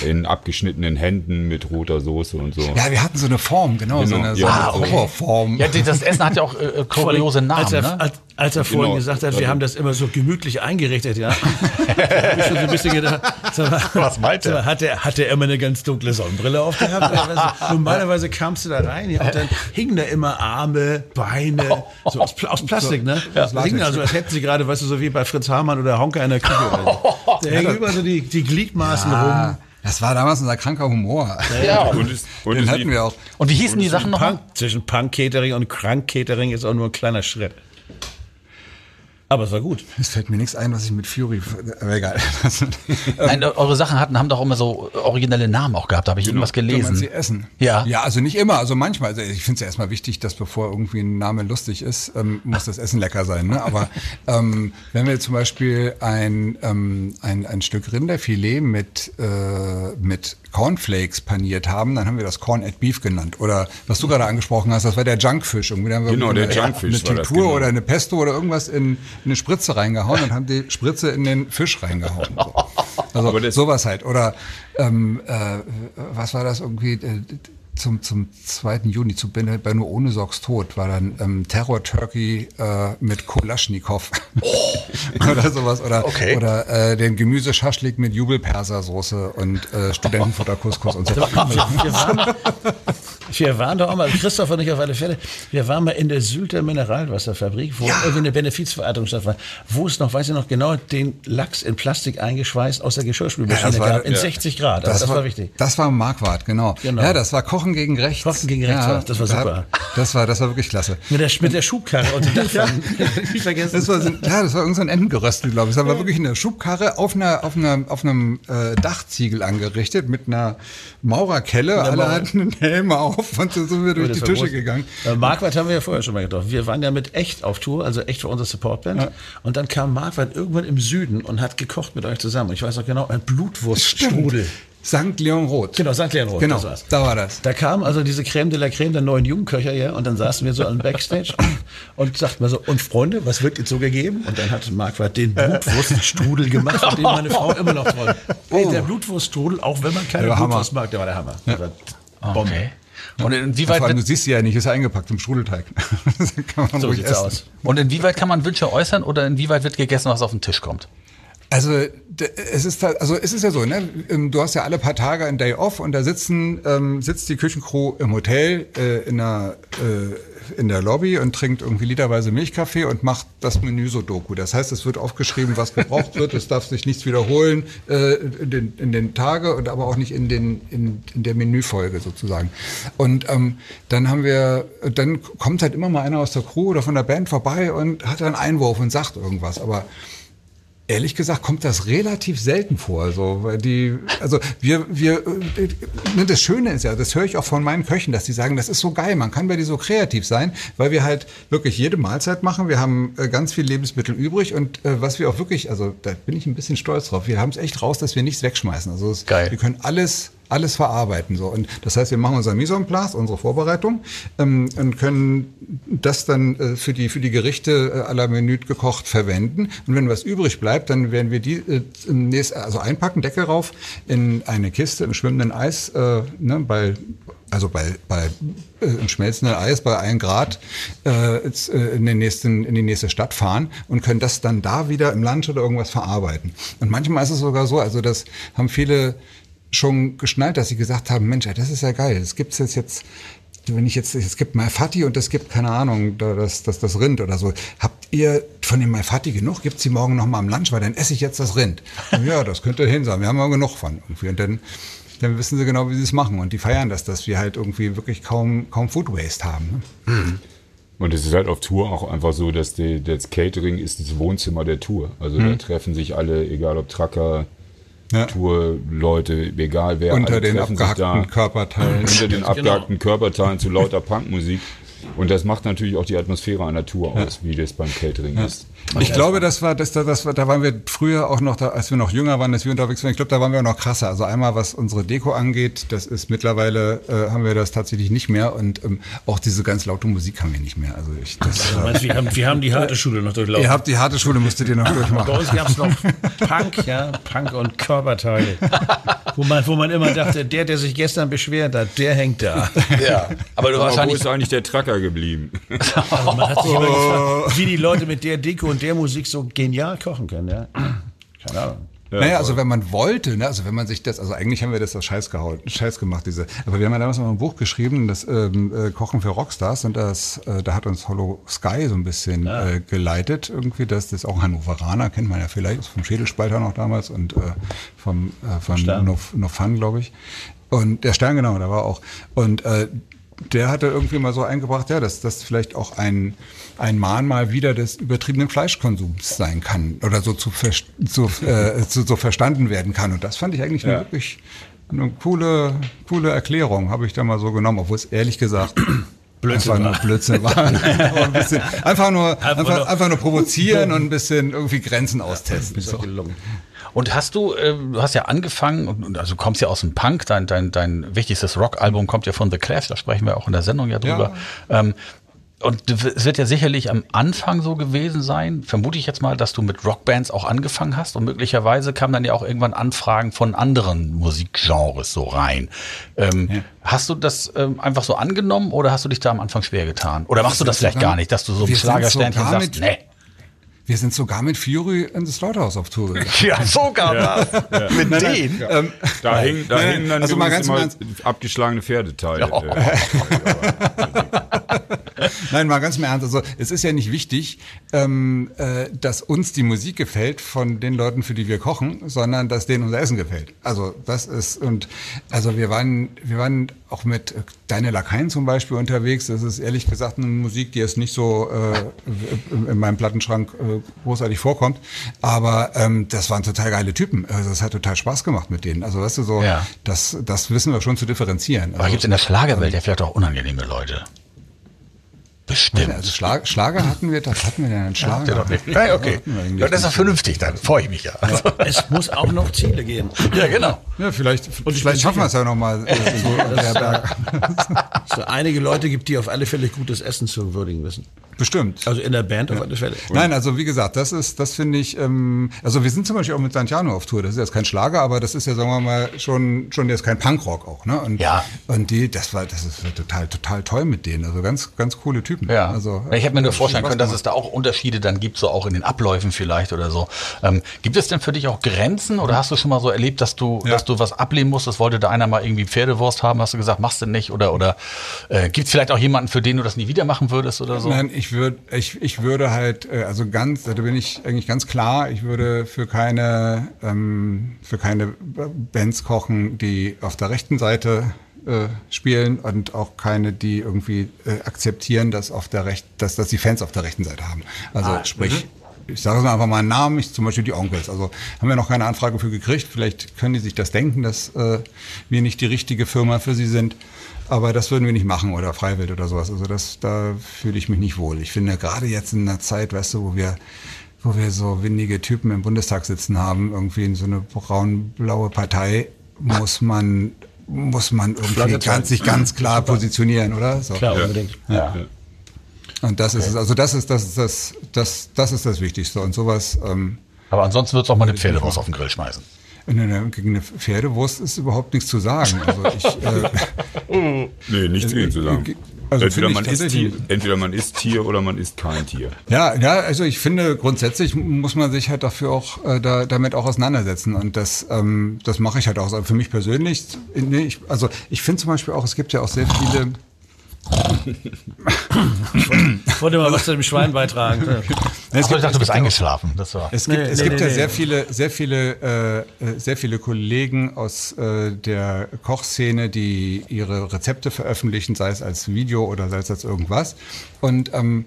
Speaker 3: in abgeschnittenen Händen mit roter Soße und so.
Speaker 2: Ja, wir hatten so eine Form, genau, genau. so eine
Speaker 4: ja, so okay. Form. Ja, das Essen hat ja auch äh, kuriose Namen.
Speaker 1: Als er, ne? als, als er vorhin genau. gesagt hat, wir haben das immer so gemütlich eingerichtet, ja. ich schon so ein bisschen gedacht, was meint er? Hat er hat er immer eine ganz dunkle Sonnenbrille aufgehabt? Normalerweise kamst du da rein ja, und dann hingen da immer Arme, Beine, so aus, aus Plastik, ne? Ja. Das hingen also, als hätten sie gerade, weißt du, so wie bei Fritz Hamann oder Honka in der Küche. Da hängen über so die, die Gliedmaßen ja. rum.
Speaker 2: Das war damals unser kranker Humor.
Speaker 4: Ja, und, es, und den hatten wir auch. Und wie hießen die Sachen
Speaker 1: nochmal? Zwischen Punk-Catering und Krank-Catering ist auch nur ein kleiner Schritt. Aber es war gut.
Speaker 2: Es fällt mir nichts ein, was ich mit Fury. Aber egal.
Speaker 4: Nein, eure Sachen hatten, haben doch immer so originelle Namen auch gehabt. Da habe ich genau. irgendwas gelesen.
Speaker 2: Sie essen.
Speaker 4: Ja.
Speaker 2: Ja, also nicht immer. Also manchmal. Also ich finde es ja erstmal wichtig, dass bevor irgendwie ein Name lustig ist, ähm, muss das Essen lecker sein. Ne? Aber ähm, wenn wir zum Beispiel ein, ähm, ein, ein Stück Rinderfilet mit, äh, mit Cornflakes paniert haben, dann haben wir das Corn at Beef genannt. Oder was du gerade angesprochen hast, das war der Junkfish. Irgendwie haben wir
Speaker 3: genau, der Junkfish.
Speaker 2: Eine Tinktur genau. oder eine Pesto oder irgendwas in eine Spritze reingehauen und haben die Spritze in den Fisch reingehauen. So. Also sowas halt. Oder ähm, äh, was war das irgendwie? Äh, zum, zum 2. Juni zu bei nur ohne Socks tot war dann ähm, Terror Turkey äh, mit Kolaschnikow oh. oder sowas oder okay. oder äh, den Gemüseschaschlik mit Jubelpersersoße und äh, Studentenfutterkuskus und so. Wir, wir,
Speaker 1: waren, wir waren doch auch mal, Christopher nicht auf alle Fälle, wir waren mal in der Sylter Mineralwasserfabrik, wo ja. irgendwie eine Benefizveranstaltung stattfand, wo es noch, weiß ich noch genau, den Lachs in Plastik eingeschweißt aus der Geschirrspülmaschine ja, gab, in ja. 60 Grad.
Speaker 2: Das, das war, war, wichtig. Das war Marquardt, genau. genau. Ja, das war Kochen gegen Rechts.
Speaker 1: Kochen gegen Rechts, ja, das war super.
Speaker 2: Das war, das war wirklich klasse.
Speaker 1: Mit der, mit der Schubkarre und dem.
Speaker 2: Nicht vergessen. Das war, ja, das war irgendein so Entengeröstel, glaube ich. Das war wirklich eine Schubkarre auf, einer, auf, einer, auf einem äh, Dachziegel angerichtet mit einer Maurerkelle. Alle Maurer. hatten einen Helm auf und so sind wir durch die Tische groß. gegangen.
Speaker 1: Äh, Marquardt haben wir ja vorher schon mal getroffen. Wir waren ja mit echt auf Tour, also echt für unsere Supportband. Ja. Und dann kam Marquardt irgendwann im Süden und hat gekocht mit euch zusammen. Ich weiß noch genau, ein Blutwurststrudel.
Speaker 2: St. Leon Roth.
Speaker 1: Genau, St. Leon Roth.
Speaker 2: Genau, da war das.
Speaker 1: Da kam also diese Creme de la Creme der neuen Jugendköcher her und dann saßen wir so am Backstage und sagten mal so, und Freunde, was wird jetzt so gegeben? Und dann hat Marquardt den Blutwurststrudel gemacht, von dem meine Frau immer noch träumt. Oh. Der Blutwurststrudel, auch wenn man keine Blutwurst mag, der war der Hammer. Der war
Speaker 4: Bombe. Okay.
Speaker 2: Und inwieweit allem, du siehst sie ja nicht, ist ja eingepackt im Strudelteig.
Speaker 4: so sieht's essen. aus. Und inwieweit kann man Wünsche äußern oder inwieweit wird gegessen, was auf den Tisch kommt?
Speaker 2: Also es ist also es ist ja so, ne? ähm, Du hast ja alle paar Tage ein Day off und da sitzen ähm, sitzt die Küchencrew im Hotel äh, in der äh, in der Lobby und trinkt irgendwie literweise Milchkaffee und macht das Menü so Doku. Das heißt, es wird aufgeschrieben, was gebraucht wird. Es darf sich nichts wiederholen äh, in, den, in den Tage und aber auch nicht in den in, in der Menüfolge sozusagen. Und ähm, dann haben wir, dann kommt halt immer mal einer aus der Crew oder von der Band vorbei und hat einen Einwurf und sagt irgendwas. Aber Ehrlich gesagt kommt das relativ selten vor. Also, die, also wir, wir, ne, das Schöne ist ja, das höre ich auch von meinen Köchen, dass die sagen, das ist so geil, man kann bei dir so kreativ sein, weil wir halt wirklich jede Mahlzeit machen. Wir haben äh, ganz viel Lebensmittel übrig und äh, was wir auch wirklich, also da bin ich ein bisschen stolz drauf. Wir haben es echt raus, dass wir nichts wegschmeißen. Also es,
Speaker 4: Geil.
Speaker 2: wir können alles alles verarbeiten so und das heißt wir machen unser Mise en place unsere Vorbereitung ähm, und können das dann äh, für die für die Gerichte äh, à la Minute gekocht verwenden und wenn was übrig bleibt dann werden wir die äh, im nächsten, also einpacken Deckel rauf in eine Kiste im schwimmenden Eis äh, ne, bei also bei, bei äh, schmelzenden Eis bei 1 Grad äh, äh, in, den nächsten, in die nächste Stadt fahren und können das dann da wieder im Lunch oder irgendwas verarbeiten. Und manchmal ist es sogar so, also das haben viele schon geschnallt, dass sie gesagt haben, Mensch, das ist ja geil, das gibt's jetzt jetzt wenn ich jetzt, es gibt Malfatti und es gibt, keine Ahnung, da- das, das, das Rind oder so. Habt ihr von dem Malfatti genug? Gibt's die morgen noch mal am Lunch? Weil dann esse ich jetzt das Rind. Und ja, das könnte hin sein. Wir haben ja genug von irgendwie. Und dann, dann wissen sie genau, wie sie es machen. Und die feiern das, dass wir halt irgendwie wirklich kaum, kaum Food Waste haben. Ne?
Speaker 3: Und es ist halt auf Tour auch einfach so, dass die, das Catering ist das Wohnzimmer der Tour. Also da treffen sich alle, egal ob Trucker. Tourleute, egal wer,
Speaker 2: Unter
Speaker 3: alle
Speaker 2: den
Speaker 3: treffen sich
Speaker 2: abgehackten Körperteilen.
Speaker 3: unter den
Speaker 1: Genau.
Speaker 3: abgehackten Körperteilen zu lauter Punkmusik. Und das macht natürlich auch die Atmosphäre einer Tour aus, wie das beim Catering ist.
Speaker 2: Ich glaube, das war, das, das war, da waren wir früher auch noch, da, als wir noch jünger waren, als wir unterwegs waren. Ich glaube, da waren wir auch noch krasser. Also einmal, was unsere Deko angeht, das ist mittlerweile äh, haben wir das tatsächlich nicht mehr und ähm, auch diese ganz laute Musik haben wir nicht mehr. Also ich, das,
Speaker 1: Du
Speaker 2: äh,
Speaker 1: meinst, wir haben, wir haben die harte Schule noch durchlaufen.
Speaker 2: ihr habt die harte Schule, musstet ihr noch
Speaker 1: Bei
Speaker 2: durchmachen.
Speaker 1: uns gab es noch Punk, ja, Punk und Körperteile. Wo man, wo man immer dachte, der, der sich gestern beschwert hat, der hängt da.
Speaker 4: Ja, aber du
Speaker 3: Aber wo
Speaker 4: wahrscheinlich.
Speaker 3: ist eigentlich der Trucker geblieben?
Speaker 1: Also man hat sich immer gefragt, wie die Leute mit der Deko und der Musik so genial kochen können. Ja? Keine Ahnung.
Speaker 2: naja, also wenn man wollte, ne, also wenn man sich das, also eigentlich haben wir das aus Scheiß gehauen, Scheiß gemacht, diese, aber wir haben ja damals mal ein Buch geschrieben, das ähm, äh, Kochen für Rockstars und das, äh, da hat uns Hollow Sky so ein bisschen äh, geleitet irgendwie, das, das ist auch ein Hannoveraner, kennt man ja vielleicht, vom Schädelspalter noch damals und äh, vom, äh, von
Speaker 1: Stern.
Speaker 2: No, no Fun, glaube ich. Und der Stern, genau, da war auch. Und äh, der hatte irgendwie mal so eingebracht, ja, dass das vielleicht auch ein, ein Mahnmal wieder des übertriebenen Fleischkonsums sein kann oder so zu, ver, zu, äh, zu so verstanden werden kann. Und das fand ich eigentlich eine
Speaker 3: Ja.
Speaker 2: wirklich eine coole, coole Erklärung, habe ich da mal so genommen, obwohl es ehrlich gesagt
Speaker 1: Blödsinn
Speaker 2: einfach nur
Speaker 1: war.
Speaker 2: Blödsinn war. Ein bisschen, einfach, nur,
Speaker 1: Einfach
Speaker 2: einfach,
Speaker 1: nur-
Speaker 2: nur provozieren und ein bisschen irgendwie Grenzen austesten.
Speaker 1: Ist
Speaker 2: So.
Speaker 4: Und hast du, äh, du hast ja angefangen, also du kommst ja aus dem Punk, dein, dein, dein wichtigstes Rockalbum kommt ja von The Clash, da sprechen wir auch in der Sendung ja drüber. Ähm, und es wird ja sicherlich am Anfang so gewesen sein, vermute ich jetzt mal, dass du mit Rockbands auch angefangen hast und möglicherweise kamen dann ja auch irgendwann Anfragen von anderen Musikgenres so rein. Ähm, Hast du das ähm, einfach so angenommen oder hast du dich da am Anfang schwer getan? Oder machst du das vielleicht
Speaker 2: sogar-
Speaker 4: gar nicht, dass du so ein
Speaker 2: wir
Speaker 4: Schlagersternchen sagst,
Speaker 2: mit-
Speaker 4: nee.
Speaker 2: Wir sind sogar mit Fury in the Slaughterhouse auf Tour gegangen.
Speaker 4: Ja, sogar das. Mit denen.
Speaker 2: Ähm,
Speaker 3: Da hingen da hingen dann
Speaker 2: also mal ganz im
Speaker 3: immer
Speaker 2: Ernst.
Speaker 3: abgeschlagene Pferdeteile.
Speaker 4: Ja.
Speaker 3: Äh,
Speaker 2: Nein, mal ganz im Ernst. Also es ist ja nicht wichtig, ähm, äh, dass uns die Musik gefällt von den Leuten, für die wir kochen, sondern dass denen unser Essen gefällt. Also das ist und also wir waren wir waren auch mit Deine Lakaien zum Beispiel unterwegs. Das ist ehrlich gesagt eine Musik, die jetzt nicht so äh, in meinem Plattenschrank äh, großartig vorkommt. Aber ähm, das waren total geile Typen. Also es hat total Spaß gemacht mit denen. Also weißt du so,
Speaker 4: Ja.
Speaker 2: das das wissen wir schon zu differenzieren.
Speaker 4: Aber
Speaker 2: Also,
Speaker 4: gibt es in der Schlagerwelt ja vielleicht auch unangenehme Leute? Bestimmt.
Speaker 2: also Schlag, Schlager hatten wir, das hatten wir einen
Speaker 4: Habt
Speaker 2: Schlager?
Speaker 4: doch nicht. Ja, okay. Ja, das ist ja vernünftig, dann freue ich mich ja. Also,
Speaker 1: Es muss auch noch Ziele geben.
Speaker 4: ja, genau.
Speaker 2: Ja, vielleicht,
Speaker 1: ich
Speaker 2: vielleicht schaffen wir es ja nochmal äh, so
Speaker 1: so einige Leute gibt, die auf alle Fälle gutes Essen zu würdigen wissen.
Speaker 2: Bestimmt.
Speaker 1: Also in der Band auf alle Fälle.
Speaker 2: Nein, also wie gesagt, das ist, das finde ich, ähm, also wir sind zum Beispiel auch mit Santiano auf Tour. Das ist jetzt kein Schlager, aber das ist ja, sagen wir mal, schon, schon jetzt kein Punkrock auch, ne? Und,
Speaker 4: Ja.
Speaker 2: Und die, das war, das ist total, total toll mit denen. Also ganz, ganz coole Typen.
Speaker 4: Ja.
Speaker 2: Also,
Speaker 4: ich habe mir nur vorstellen können, dass es da auch Unterschiede dann gibt, so auch in den Abläufen vielleicht oder so. Ähm, gibt es denn für dich auch Grenzen oder hast du schon mal so erlebt, dass du,
Speaker 2: Ja.
Speaker 4: dass du was ablehnen musstest? Wollte da einer mal irgendwie Pferdewurst haben? Hast du gesagt, machst du nicht? Oder, oder äh, gibt es vielleicht auch jemanden, für den du das nie wieder machen würdest oder so?
Speaker 2: Nein, ich würde, ich, ich würde halt, äh, also ganz, da bin ich eigentlich ganz klar, ich würde für keine, ähm, für keine Bands kochen, die auf der rechten Seite äh, spielen und auch keine, die irgendwie äh, akzeptieren, dass auf der Recht, dass, dass die Fans auf der rechten Seite haben. Also sprich, ich sage mal einfach mal einen Namen, ich, zum Beispiel die Onkels. Also haben wir noch keine Anfrage für gekriegt. Vielleicht können die sich das denken, dass äh, wir nicht die richtige Firma für sie sind. Aber das würden wir nicht machen oder Freiwild oder sowas. Also das, da fühle ich mich nicht wohl. Ich finde gerade jetzt in einer Zeit, weißt du, wo wir, wo wir so windige Typen im Bundestag sitzen haben, irgendwie in so eine braun-blaue Partei, muss man, muss man irgendwie ganz, sich ganz klar positionieren, oder? So.
Speaker 1: Klar, unbedingt.
Speaker 4: ja.
Speaker 2: Und das ist es. Also das ist das, ist das, das, das ist das Wichtigste. Und sowas, ähm,
Speaker 4: Aber ansonsten würdest du auch mal eine Pferdewurst auf den Grill schmeißen.
Speaker 2: eine- gegen eine Pferdewurst ist überhaupt nichts zu sagen. Also ich, äh,
Speaker 3: Nee, nichts gegen zu sagen.
Speaker 2: Also
Speaker 3: entweder, man ist Tier, entweder man ist Tier oder man ist kein Tier.
Speaker 2: Ja, ja, also ich finde grundsätzlich muss man sich halt dafür auch äh, da, damit auch auseinandersetzen und das ähm, das mache ich halt auch. Also für mich persönlich, nee, ich, also ich finde zum Beispiel auch, es gibt ja auch sehr viele.
Speaker 1: Ich wollte mal was zu dem Schwein beitragen.
Speaker 2: Es
Speaker 4: Ach, ich
Speaker 2: gibt,
Speaker 4: dachte, du bist eingeschlafen. Das war.
Speaker 2: es gibt,
Speaker 1: Nee,
Speaker 2: es
Speaker 1: nee,
Speaker 2: gibt
Speaker 1: nee,
Speaker 2: ja
Speaker 1: nee.
Speaker 2: sehr viele, sehr viele, äh, äh, sehr viele Kollegen aus äh, der Kochszene, die ihre Rezepte veröffentlichen, sei es als Video oder sei es als irgendwas. Und ähm,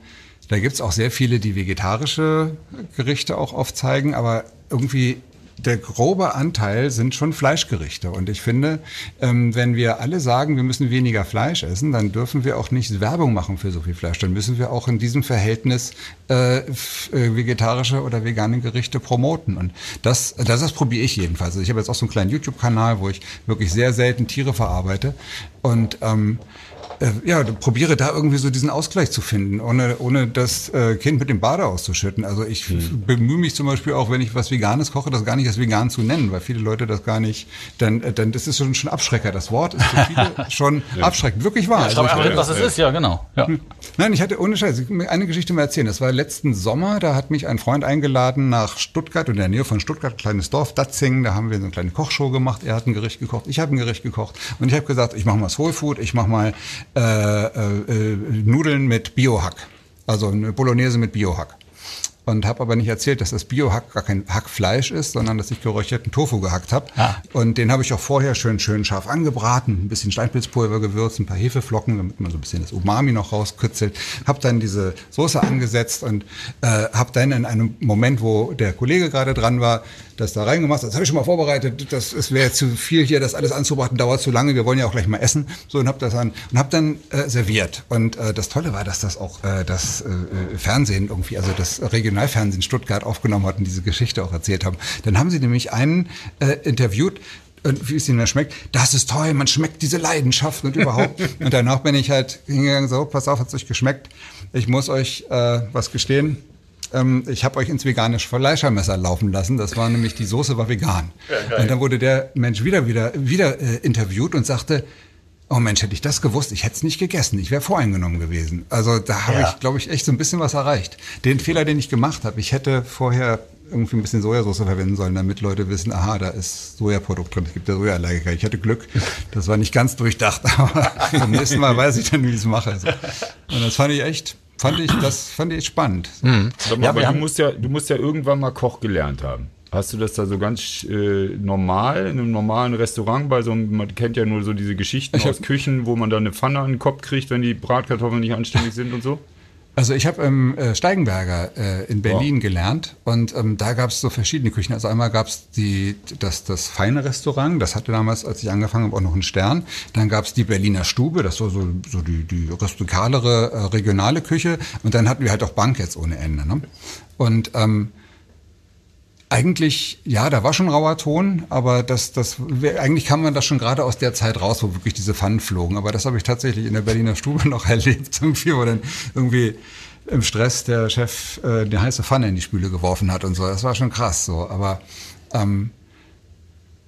Speaker 2: da gibt's auch sehr viele, die vegetarische Gerichte auch aufzeigen, aber irgendwie der grobe Anteil sind schon Fleischgerichte. Und ich finde, ähm, wenn wir alle sagen, wir müssen weniger Fleisch essen, dann dürfen wir auch nicht Werbung machen für so viel Fleisch. Dann müssen wir auch in diesem Verhältnis äh, äh, vegetarische oder vegane Gerichte promoten. Und das, das, das probiere ich jedenfalls. Also ich habe jetzt auch so einen kleinen YouTube-Kanal, wo ich wirklich sehr selten Tiere verarbeite. Und ähm, äh, ja, probiere da irgendwie so diesen Ausgleich zu finden, ohne, ohne das äh, Kind mit dem Bade auszuschütten. Also ich
Speaker 3: Hm.
Speaker 2: bemühe mich zum Beispiel auch, wenn ich was Veganes koche, das gar nicht als vegan zu nennen, weil viele Leute das gar nicht, dann, äh, dann das ist schon, schon Abschrecker. Das Wort ist für viele schon abschreckend. Wirklich wahr.
Speaker 4: Ich
Speaker 2: Also
Speaker 4: glaube,
Speaker 2: ich-
Speaker 4: er was es ist, ja, genau. Ja.
Speaker 2: Nein, ich hatte ohne Scheiß ich eine Geschichte mal erzählen. Das war letzten Sommer, da hat mich ein Freund eingeladen nach Stuttgart, in der Nähe von Stuttgart, kleines Dorf, Datzingen. Da haben wir so eine kleine Kochshow gemacht. Er hat ein Gericht gekocht, ich habe ein Gericht gekocht. Und ich habe gesagt, ich mache mal Soul Food, ich mache mal äh, äh, äh, Nudeln mit Biohack. Also eine Bolognese mit Biohack. Und habe aber nicht erzählt, dass das Biohack gar kein Hackfleisch ist, sondern dass ich geräucherten Tofu gehackt habe.
Speaker 4: Ah.
Speaker 2: Und den habe ich auch vorher schön schön scharf angebraten, ein bisschen Steinpilzpulver gewürzt, ein paar Hefeflocken, damit man so ein bisschen das Umami noch rauskützelt. Habe dann diese Soße angesetzt und äh, habe dann in einem Moment, wo der Kollege gerade dran war, das da reingemacht. Das habe ich schon mal vorbereitet. Das es wäre zu viel hier, das alles anzubraten, dauert zu lange. Wir wollen ja auch gleich mal essen. So und habe das dann und habe dann äh, serviert. Und äh, das Tolle war, dass das auch äh, das äh, Fernsehen irgendwie, also das Regionalfernsehen Stuttgart aufgenommen hat und diese Geschichte auch erzählt haben. Dann haben sie nämlich einen äh, interviewt. Und wie es ihnen schmeckt, das ist toll, man schmeckt diese Leidenschaft und überhaupt. und danach bin ich halt hingegangen, so, pass auf, hat's euch geschmeckt. Ich muss euch äh, was gestehen. Ähm, ich habe euch ins vegane Fleischermesser laufen lassen. Das war nämlich, die Soße war vegan. und dann wurde der Mensch wieder, wieder, wieder äh, interviewt und sagte, oh Mensch, hätte ich das gewusst, ich hätte es nicht gegessen. Ich wäre voreingenommen gewesen. Also da habe
Speaker 4: Ja.
Speaker 2: ich, glaube ich, echt so ein bisschen was erreicht. Den Fehler, den ich gemacht habe, ich hätte vorher irgendwie ein bisschen Sojasauce verwenden sollen, damit Leute wissen, aha, da ist Sojaprodukt drin, es gibt ja Sojaallergiker. Ich hatte Glück, das war nicht ganz durchdacht, aber beim nächsten Mal weiß ich dann, wie ich es mache. Und das fand ich echt, fand ich, das fand ich spannend.
Speaker 3: Sag mal,
Speaker 4: Ja,
Speaker 3: aber du musst ja, du musst ja irgendwann mal Koch gelernt haben. Hast du das da so ganz äh, normal, in einem normalen Restaurant, bei so einem, man kennt ja nur so diese Geschichten
Speaker 2: Ich
Speaker 3: aus Küchen, wo man dann eine Pfanne an den Kopf kriegt, wenn die Bratkartoffeln nicht anständig sind und so?
Speaker 2: Also ich habe im äh, Steigenberger äh, in Berlin gelernt und ähm, da gab es so verschiedene Küchen. Also einmal gab es die das das feine Restaurant, das hatte damals, als ich angefangen habe, auch noch einen Stern. Dann gab es die Berliner Stube, das war so so die die rustikalere äh, regionale Küche und dann hatten wir halt auch Banketts ohne Ende. Ne? Und ähm, eigentlich, ja, da war schon rauer Ton, aber das, das, eigentlich kam man das schon gerade aus der Zeit raus, wo wirklich diese Pfannen flogen. Aber das habe ich tatsächlich in der Berliner Stube noch erlebt, irgendwie, wo dann irgendwie im Stress der Chef äh, eine heiße Pfanne in die Spüle geworfen hat und so. Das war schon krass, so. Aber ähm,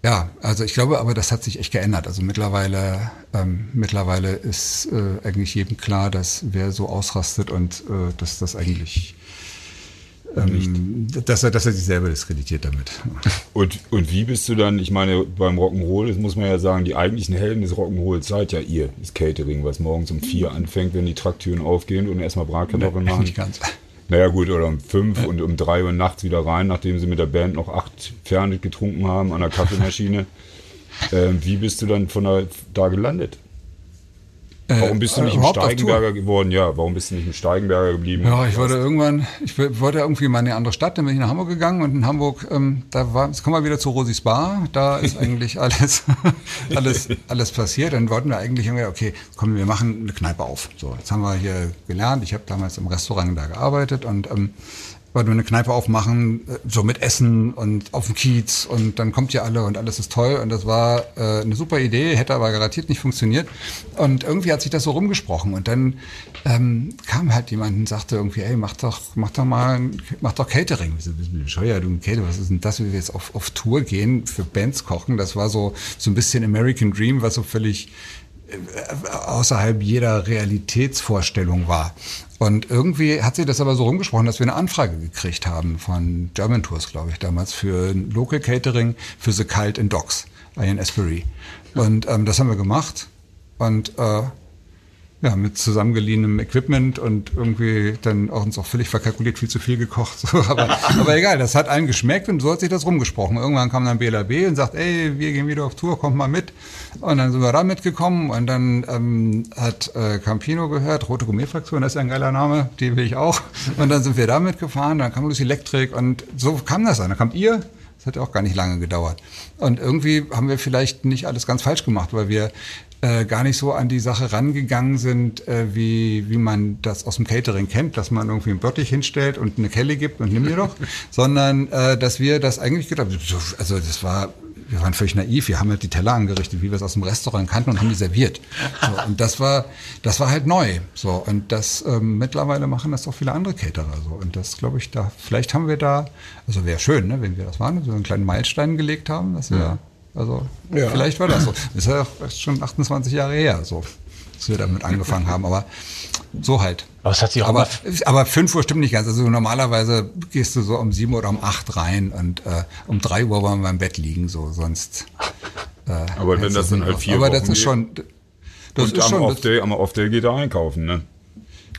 Speaker 2: Ja, also ich glaube, aber das hat sich echt geändert. Also mittlerweile, ähm, mittlerweile ist äh, eigentlich jedem klar, dass wer so ausrastet und äh, dass das eigentlich ähm, dass er, dass er sich selber diskreditiert damit.
Speaker 3: Und, und wie bist du dann, ich meine, beim Rock'n'Roll, das muss man ja sagen, die eigentlichen Helden des Rock'n'Roll seid ja ihr, das Catering, was morgens um vier anfängt, wenn die Trakttüren aufgehen und erstmal Bratkartoffeln machen.
Speaker 2: Nicht ganz.
Speaker 3: Naja gut, oder um fünf und um drei Uhr nachts wieder rein, nachdem sie mit der Band noch acht Fernet getrunken haben an der Kaffeemaschine. ähm, wie bist du dann von da, da gelandet? Warum bist du nicht im Steigenberger geworden? Ja, warum bist du nicht im Steigenberger geblieben?
Speaker 2: Ja, ich wollte irgendwann, ich wollte irgendwie mal in eine andere Stadt, dann bin ich nach Hamburg gegangen und in Hamburg, ähm, da war, jetzt kommen wir wieder zu Rosis Bar, da ist eigentlich alles, alles, alles passiert. Dann wollten wir eigentlich irgendwie, okay, komm, wir machen eine Kneipe auf. So, jetzt haben wir hier gelernt, ich habe damals im Restaurant da gearbeitet und ähm, weil wir eine Kneipe aufmachen, äh, so mit Essen und auf dem Kiez und dann kommt ihr alle und alles ist toll. Und das war äh, eine super Idee, hätte aber garantiert nicht funktioniert. Und irgendwie hat sich das so rumgesprochen. Und dann ähm, kam halt jemand und sagte irgendwie, ey, mach doch, mach doch mal, mach doch Catering. Ich so, bescheuert, du Catering, was ist denn das, wie wir jetzt auf, auf Tour gehen, für Bands kochen, das war so, so ein bisschen American Dream, was so völlig außerhalb jeder Realitätsvorstellung war. Und irgendwie hat sie das aber so rumgesprochen, dass wir eine Anfrage gekriegt haben von German Tours, glaube ich, damals für Local Catering für The Cult in Docks, in Espery. Und ähm, das haben wir gemacht. Und äh, ja, mit zusammengeliehenem Equipment und irgendwie dann auch uns auch völlig verkalkuliert, viel zu viel gekocht. So, aber, aber egal, das hat allen geschmeckt und so hat sich das rumgesprochen. Irgendwann kam dann BLAB und sagt, ey, wir gehen wieder auf Tour, kommt mal mit. Und dann sind wir da mitgekommen und dann ähm, hat äh, Campino gehört, Rote Gourmet-Fraktion, das ist ja ein geiler Name, die will ich auch. Und dann sind wir da mitgefahren, dann kam Lucy Electric und so kam das dann. Dann kamt ihr, das hat ja auch gar nicht lange gedauert. Und irgendwie haben wir vielleicht nicht alles ganz falsch gemacht, weil wir äh, gar nicht so an die Sache rangegangen sind, äh, wie, wie man das aus dem Catering kennt, dass man irgendwie einen Bottich hinstellt und eine Kelle gibt und nimm dir doch, sondern äh, dass wir das eigentlich gedacht also das war wir waren völlig naiv, wir haben halt die Teller angerichtet, wie wir es aus dem Restaurant kannten und haben die serviert. So, und das war, das war halt neu. So, und das ähm, mittlerweile machen das auch viele andere Caterer. So. Und das glaube ich, da, vielleicht haben wir da, also wäre schön, ne, wenn wir das waren, so einen kleinen Meilenstein gelegt haben, dass wir ja. Also ja. vielleicht war das so. Das ist ja auch schon 28 Jahre her, so, dass wir damit angefangen haben. Aber so halt.
Speaker 4: Aber es hat sich auch
Speaker 2: aber, aber 5 Uhr stimmt nicht ganz. Also normalerweise gehst du so um 7 oder um 8 rein und äh, um 3 Uhr wollen wir im Bett liegen, so sonst.
Speaker 3: Äh, aber wenn das dann halt vier
Speaker 2: Aber das ist schon.
Speaker 3: Das und ist am schon, Off-Day, am Off-Day geht er einkaufen, ne?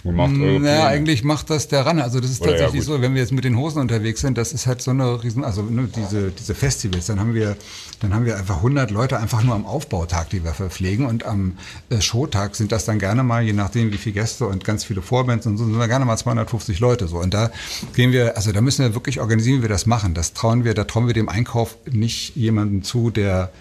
Speaker 2: Macht eure naja, eigentlich macht das der Runner. Also das ist Oder tatsächlich ja, so, wenn wir jetzt mit den Hosen unterwegs sind, das ist halt so eine riesen, also ne, diese, diese Festivals, dann haben wir, dann haben wir einfach 100 Leute einfach nur am Aufbautag, die wir verpflegen und am äh, Showtag sind das dann gerne mal, je nachdem wie viele Gäste und ganz viele Vorbands und so, sind wir gerne mal 250 Leute so. Und da gehen wir, also da müssen wir wirklich organisieren, wie wir das machen. Das trauen wir, da trauen wir dem Einkauf nicht jemanden zu, der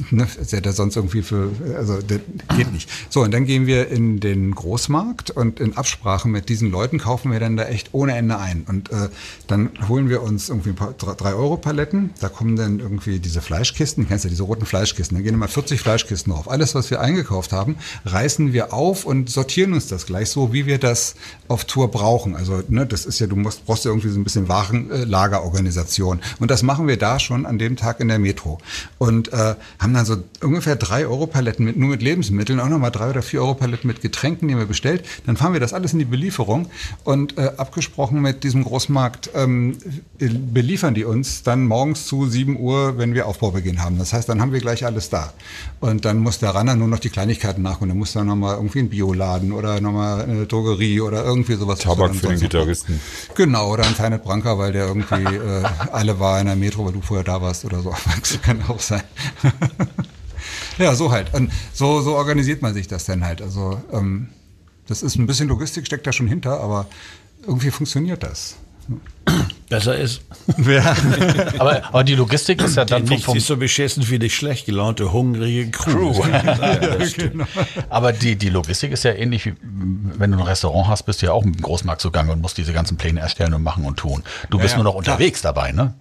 Speaker 2: ne, der da sonst irgendwie für, also der geht nicht. So, und dann gehen wir in den Großmarkt und in Absprache mit diesen Leuten kaufen wir dann da echt ohne Ende ein. Und äh, dann holen wir uns irgendwie ein paar 3-Euro-Paletten, da kommen dann irgendwie diese Fleischkisten, kennst du ja diese roten Fleischkisten, da gehen immer 40 Fleischkisten drauf. Alles, was wir eingekauft haben, reißen wir auf und sortieren uns das gleich so, wie wir das auf Tour brauchen. Also, ne, das ist ja, du musst, brauchst ja irgendwie so ein bisschen Warenlagerorganisation. Und das machen wir da schon an dem Tag in der Metro. Und äh, haben haben dann so ungefähr drei Euro Paletten mit, nur mit Lebensmitteln, auch nochmal drei oder vier Euro Paletten mit Getränken, die wir bestellt. Dann fahren wir das alles in die Belieferung und äh, abgesprochen mit diesem Großmarkt ähm, beliefern die uns dann morgens zu 7 Uhr, wenn wir Aufbaubeginn haben. Das heißt, dann haben wir gleich alles da. Und dann muss der Ranner nur noch die Kleinigkeiten nachholen. Dann muss er nochmal irgendwie ein Bioladen oder nochmal eine Drogerie oder irgendwie sowas.
Speaker 3: Tabak für den Gitarristen.
Speaker 2: Genau, oder ein Teinet Branca, weil der irgendwie äh, alle war in der Metro, weil du vorher da warst oder so. Das kann auch sein. ja, so halt. Und so, so organisiert man sich das dann halt. Also ähm, das ist ein bisschen Logistik, steckt da schon hinter, aber irgendwie funktioniert das.
Speaker 1: Besser ist.
Speaker 4: Ja. aber, aber die Logistik ist ja dann
Speaker 1: nicht vom, so beschissen wie die schlecht gelaunte, hungrige Crew. Crew.
Speaker 4: ja, genau. Aber die, die Logistik ist ja ähnlich wie, wenn du ein Restaurant hast, bist du ja auch mit dem Großmarkt zugange und musst diese ganzen Pläne erstellen und machen und tun. Du bist ja, nur noch unterwegs dabei, ne?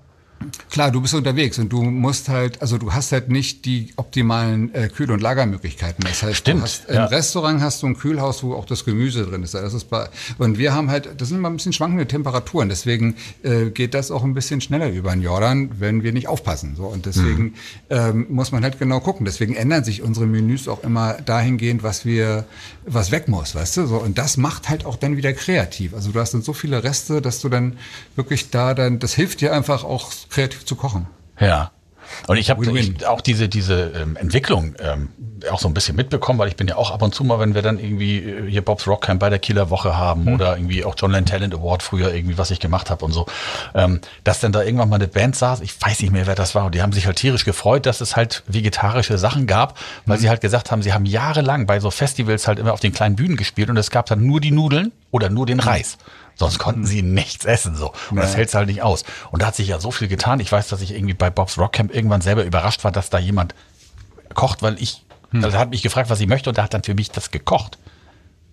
Speaker 2: Klar, du bist unterwegs und du musst halt, also du hast halt nicht die optimalen äh, Kühl- und Lagermöglichkeiten. Das heißt,
Speaker 4: Stimmt,
Speaker 2: du hast,
Speaker 4: ja.
Speaker 2: im Restaurant hast du ein Kühlhaus, wo auch das Gemüse drin ist. Das ist bei, und wir haben halt, das sind immer ein bisschen schwankende Temperaturen. Deswegen äh, geht das auch ein bisschen schneller über den Jordan, wenn wir nicht aufpassen. So und deswegen
Speaker 4: Mhm.
Speaker 2: ähm, muss man halt genau gucken. Deswegen ändern sich unsere Menüs auch immer dahingehend, was wir, was weg muss, weißt du. So und das macht halt auch dann wieder kreativ. Also du hast dann so viele Reste, dass du dann wirklich da dann, das hilft dir einfach auch kreativ zu kochen.
Speaker 4: Ja. Und ich habe auch diese, diese ähm, Entwicklung ähm, auch so ein bisschen mitbekommen, weil ich bin ja auch ab und zu mal, wenn wir dann irgendwie äh, hier Bob's Rock Camp bei der Kieler Woche haben
Speaker 2: Hm.
Speaker 4: oder irgendwie auch John Land Talent Award früher irgendwie, was ich gemacht habe und so, ähm, dass dann da irgendwann mal eine Band saß, ich weiß nicht mehr, wer das war, und die haben sich halt tierisch gefreut, dass es halt vegetarische Sachen gab, weil
Speaker 2: Hm.
Speaker 4: sie halt gesagt haben, sie haben jahrelang bei so Festivals halt immer auf den kleinen Bühnen gespielt und es gab dann nur die Nudeln oder nur
Speaker 2: Hm.
Speaker 4: den Reis. Sonst konnten sie nichts essen so. Und das hält's halt nicht aus. Und da hat sich ja so viel getan. Ich weiß, dass ich irgendwie bei Bob's Rock Camp irgendwann selber überrascht war, dass da jemand kocht, weil ich, also er hat mich gefragt, was ich möchte und der hat dann für mich das gekocht.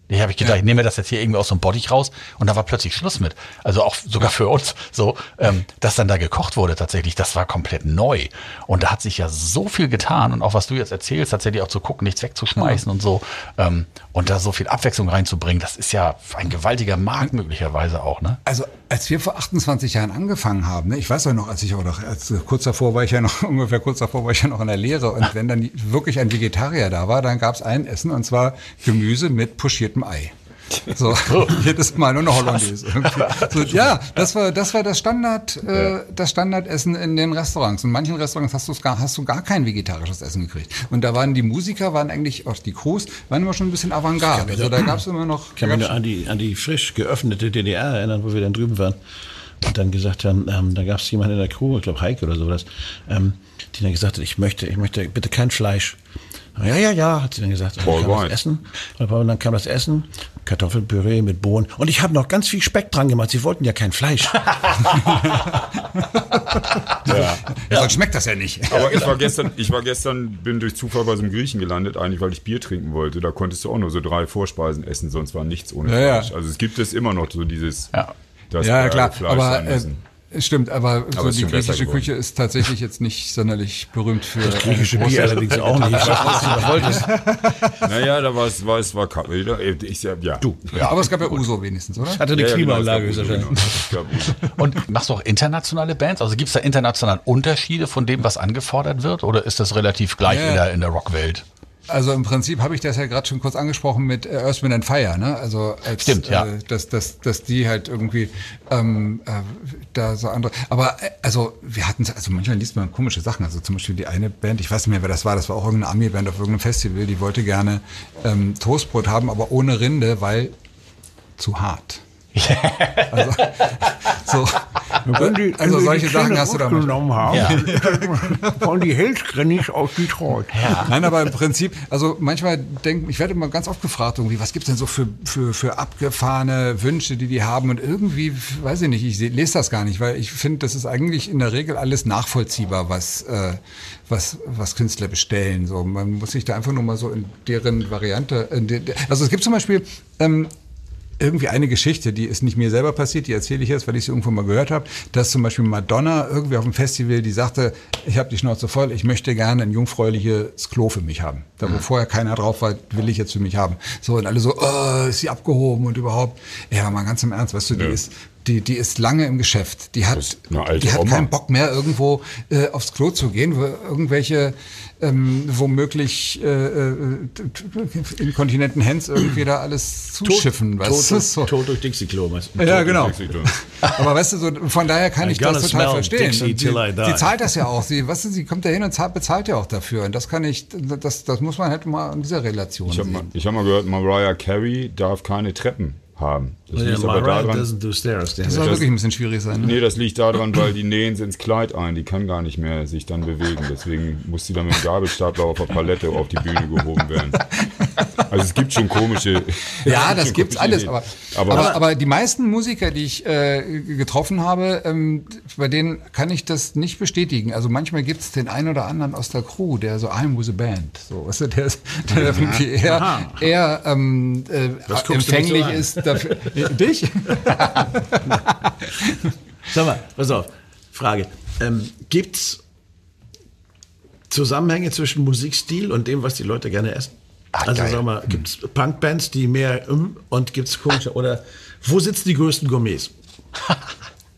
Speaker 4: Ich habe ich gedacht, ich nehme mir das jetzt hier irgendwie aus so einem Bottich raus und da war plötzlich Schluss mit. Also auch sogar für uns so, ähm, dass dann da gekocht wurde tatsächlich, das war komplett neu. Und da hat sich ja so viel getan und auch was du jetzt erzählst, tatsächlich auch zu gucken, nichts wegzuschmeißen und so ähm, und da so viel Abwechslung reinzubringen, das ist ja ein gewaltiger Markt möglicherweise auch, ne?
Speaker 2: Also als wir vor 28 Jahren angefangen haben, ne, ich weiß ja noch, als ich auch noch, als, kurz davor war ich ja noch, ungefähr kurz davor war ich ja noch in der Lehre und wenn dann wirklich ein Vegetarier da war, dann gab es ein Essen und zwar Gemüse mit pochiertem Ei. So, jedes Mal nur eine Hollandaise. So, ja, das war das war das Standard äh, das Standardessen in den Restaurants. In manchen Restaurants hast du gar hast du gar kein vegetarisches Essen gekriegt. Und da waren die Musiker waren eigentlich auch die Crews waren immer schon ein bisschen Avantgarde. Also da gab es immer noch
Speaker 1: Ich kann mich nur an die, an die frisch geöffnete DDR erinnern, wo wir dann drüben waren. Und dann gesagt haben, ähm, da gab es jemanden in der Crew, ich glaube Heike oder sowas, ähm, die dann gesagt hat, ich möchte, ich möchte bitte kein Fleisch. Ja, ja, ja, hat sie dann gesagt. Und
Speaker 3: Paul
Speaker 1: dann kam
Speaker 3: White.
Speaker 1: das Essen. Und dann kam das Essen, Kartoffelpüree mit Bohnen. Und ich habe noch ganz viel Speck dran gemacht. Sie wollten ja kein Fleisch.
Speaker 3: Ja.
Speaker 2: ja. Sonst schmeckt das ja nicht.
Speaker 3: Aber ich war gestern, ich war gestern, bin durch Zufall bei so einem Griechen gelandet, eigentlich weil ich Bier trinken wollte. Da konntest du auch nur so drei Vorspeisen essen, sonst war nichts ohne
Speaker 2: Ja, ja.
Speaker 3: Fleisch. Also es gibt es immer noch so dieses,
Speaker 4: Ja.
Speaker 3: das
Speaker 2: Ja,
Speaker 3: äh,
Speaker 2: klar,
Speaker 3: Fleisch
Speaker 2: aber äh. Stimmt, aber, so
Speaker 3: ist
Speaker 2: die griechische. Küche ist tatsächlich jetzt nicht sonderlich berühmt für äh,
Speaker 1: Griechische Bier allerdings auch nicht. Ich was wolltest.
Speaker 3: Naja, da war es, war es, war. Ich, ja, ja. Du.
Speaker 2: Ja, aber es gab ja Uso wenigstens, oder?
Speaker 1: Hatte eine
Speaker 3: Ja, ja, genau,
Speaker 1: Klimaanlage.
Speaker 3: Uso, genau. Uso.
Speaker 4: Und machst du auch internationale Bands? Also gibt es da international Unterschiede von dem, was angefordert wird? Oder ist das relativ gleich
Speaker 2: Ja.
Speaker 4: in der, in der Rockwelt?
Speaker 2: Also im Prinzip habe ich das ja gerade schon kurz angesprochen mit äh, Earth, Wind and Fire, ne? Also als,
Speaker 4: Stimmt, ja.
Speaker 2: äh, dass, dass, dass die halt irgendwie ähm, äh, da so andere. Aber äh, also wir hatten also manchmal liest man komische Sachen. Also zum Beispiel die eine Band, ich weiß nicht mehr, wer das war, das war auch irgendeine Army-Band auf irgendeinem Festival, die wollte gerne ähm, Toastbrot haben, aber ohne Rinde, weil zu hart. Also, so, also solche Sachen hast du da manchmal.
Speaker 1: genommen haben.
Speaker 4: Ja.
Speaker 1: Von die Hellsgrennig aus Detroit.
Speaker 2: Nein, aber im Prinzip, also manchmal denken, ich werde immer ganz oft gefragt, irgendwie, was gibt's denn so für, für, für abgefahrene Wünsche, die die haben und irgendwie, weiß ich nicht, ich lese das gar nicht, weil ich finde, das ist eigentlich in der Regel alles nachvollziehbar, was, äh, was, was Künstler bestellen. So, man muss sich da einfach nur mal so in deren Variante, in de, also es gibt zum Beispiel, ähm, irgendwie eine Geschichte, die ist nicht mir selber passiert, die erzähle ich jetzt, weil ich sie irgendwo mal gehört habe, dass zum Beispiel Madonna irgendwie auf dem Festival, die sagte, ich habe die Schnauze voll, ich möchte gerne ein jungfräuliches Klo für mich haben. Da wo vorher keiner drauf war, will ich jetzt für mich haben. So und alle so, oh, ist sie abgehoben und überhaupt. Ja, mal ganz im Ernst, weißt du, die
Speaker 3: Ja.
Speaker 2: ist die, die ist lange im Geschäft. Die hat, die hat
Speaker 3: Oma.
Speaker 2: keinen Bock mehr, irgendwo äh, aufs Klo zu gehen, wo irgendwelche ähm, womöglich äh, äh, inkontinenten Hens irgendwie da alles zuschiffen. weißt du?
Speaker 1: Tot,
Speaker 2: So.
Speaker 1: tot durch Dixie-Klo. weißt du.
Speaker 2: Ja, genau. Aber weißt du, so, von daher kann ich das total verstehen.
Speaker 1: Die.
Speaker 2: sie zahlt das ja auch. Sie, weißt du, sie kommt da hin und zahlt, bezahlt ja auch dafür. Und das kann ich, das, das muss man halt mal in dieser Relation
Speaker 3: Ich habe
Speaker 2: sehen.
Speaker 3: mal, ich hab mal gehört, Mariah Carey darf keine Treppen haben. Das
Speaker 1: Ja,
Speaker 3: liegt aber daran,
Speaker 1: doesn't do stairs.
Speaker 2: Das soll wirklich ein bisschen schwierig sein. Ne?
Speaker 3: Nee, das liegt daran, weil die nähen sie ins Kleid ein. Die kann gar nicht mehr sich dann bewegen. Deswegen muss sie dann mit dem Gabelstapler auf der Palette auf die Bühne gehoben werden. Also es gibt schon komische.
Speaker 2: Ja, das
Speaker 3: gibt
Speaker 2: gibt's alles. Aber,
Speaker 3: Ideen.
Speaker 2: aber, aber, die meisten Musiker, die ich äh, getroffen habe, ähm, bei denen kann ich das nicht bestätigen. Also manchmal gibt's den einen oder anderen aus der Crew, der so I'm with a band. So, weißt du, der, der irgendwie eher,
Speaker 1: Aha.
Speaker 2: eher ähm, äh,
Speaker 1: so
Speaker 2: empfänglich
Speaker 1: an?
Speaker 2: ist dafür. Dich?
Speaker 1: Sag mal, pass auf. Frage. Ähm, gibt's Zusammenhänge zwischen Musikstil und dem, was die Leute gerne essen?
Speaker 4: Ah,
Speaker 1: also
Speaker 4: geil.
Speaker 1: sag mal, gibt's Punkbands, die mehr um und gibt's komische oder wo sitzen die größten Gourmets?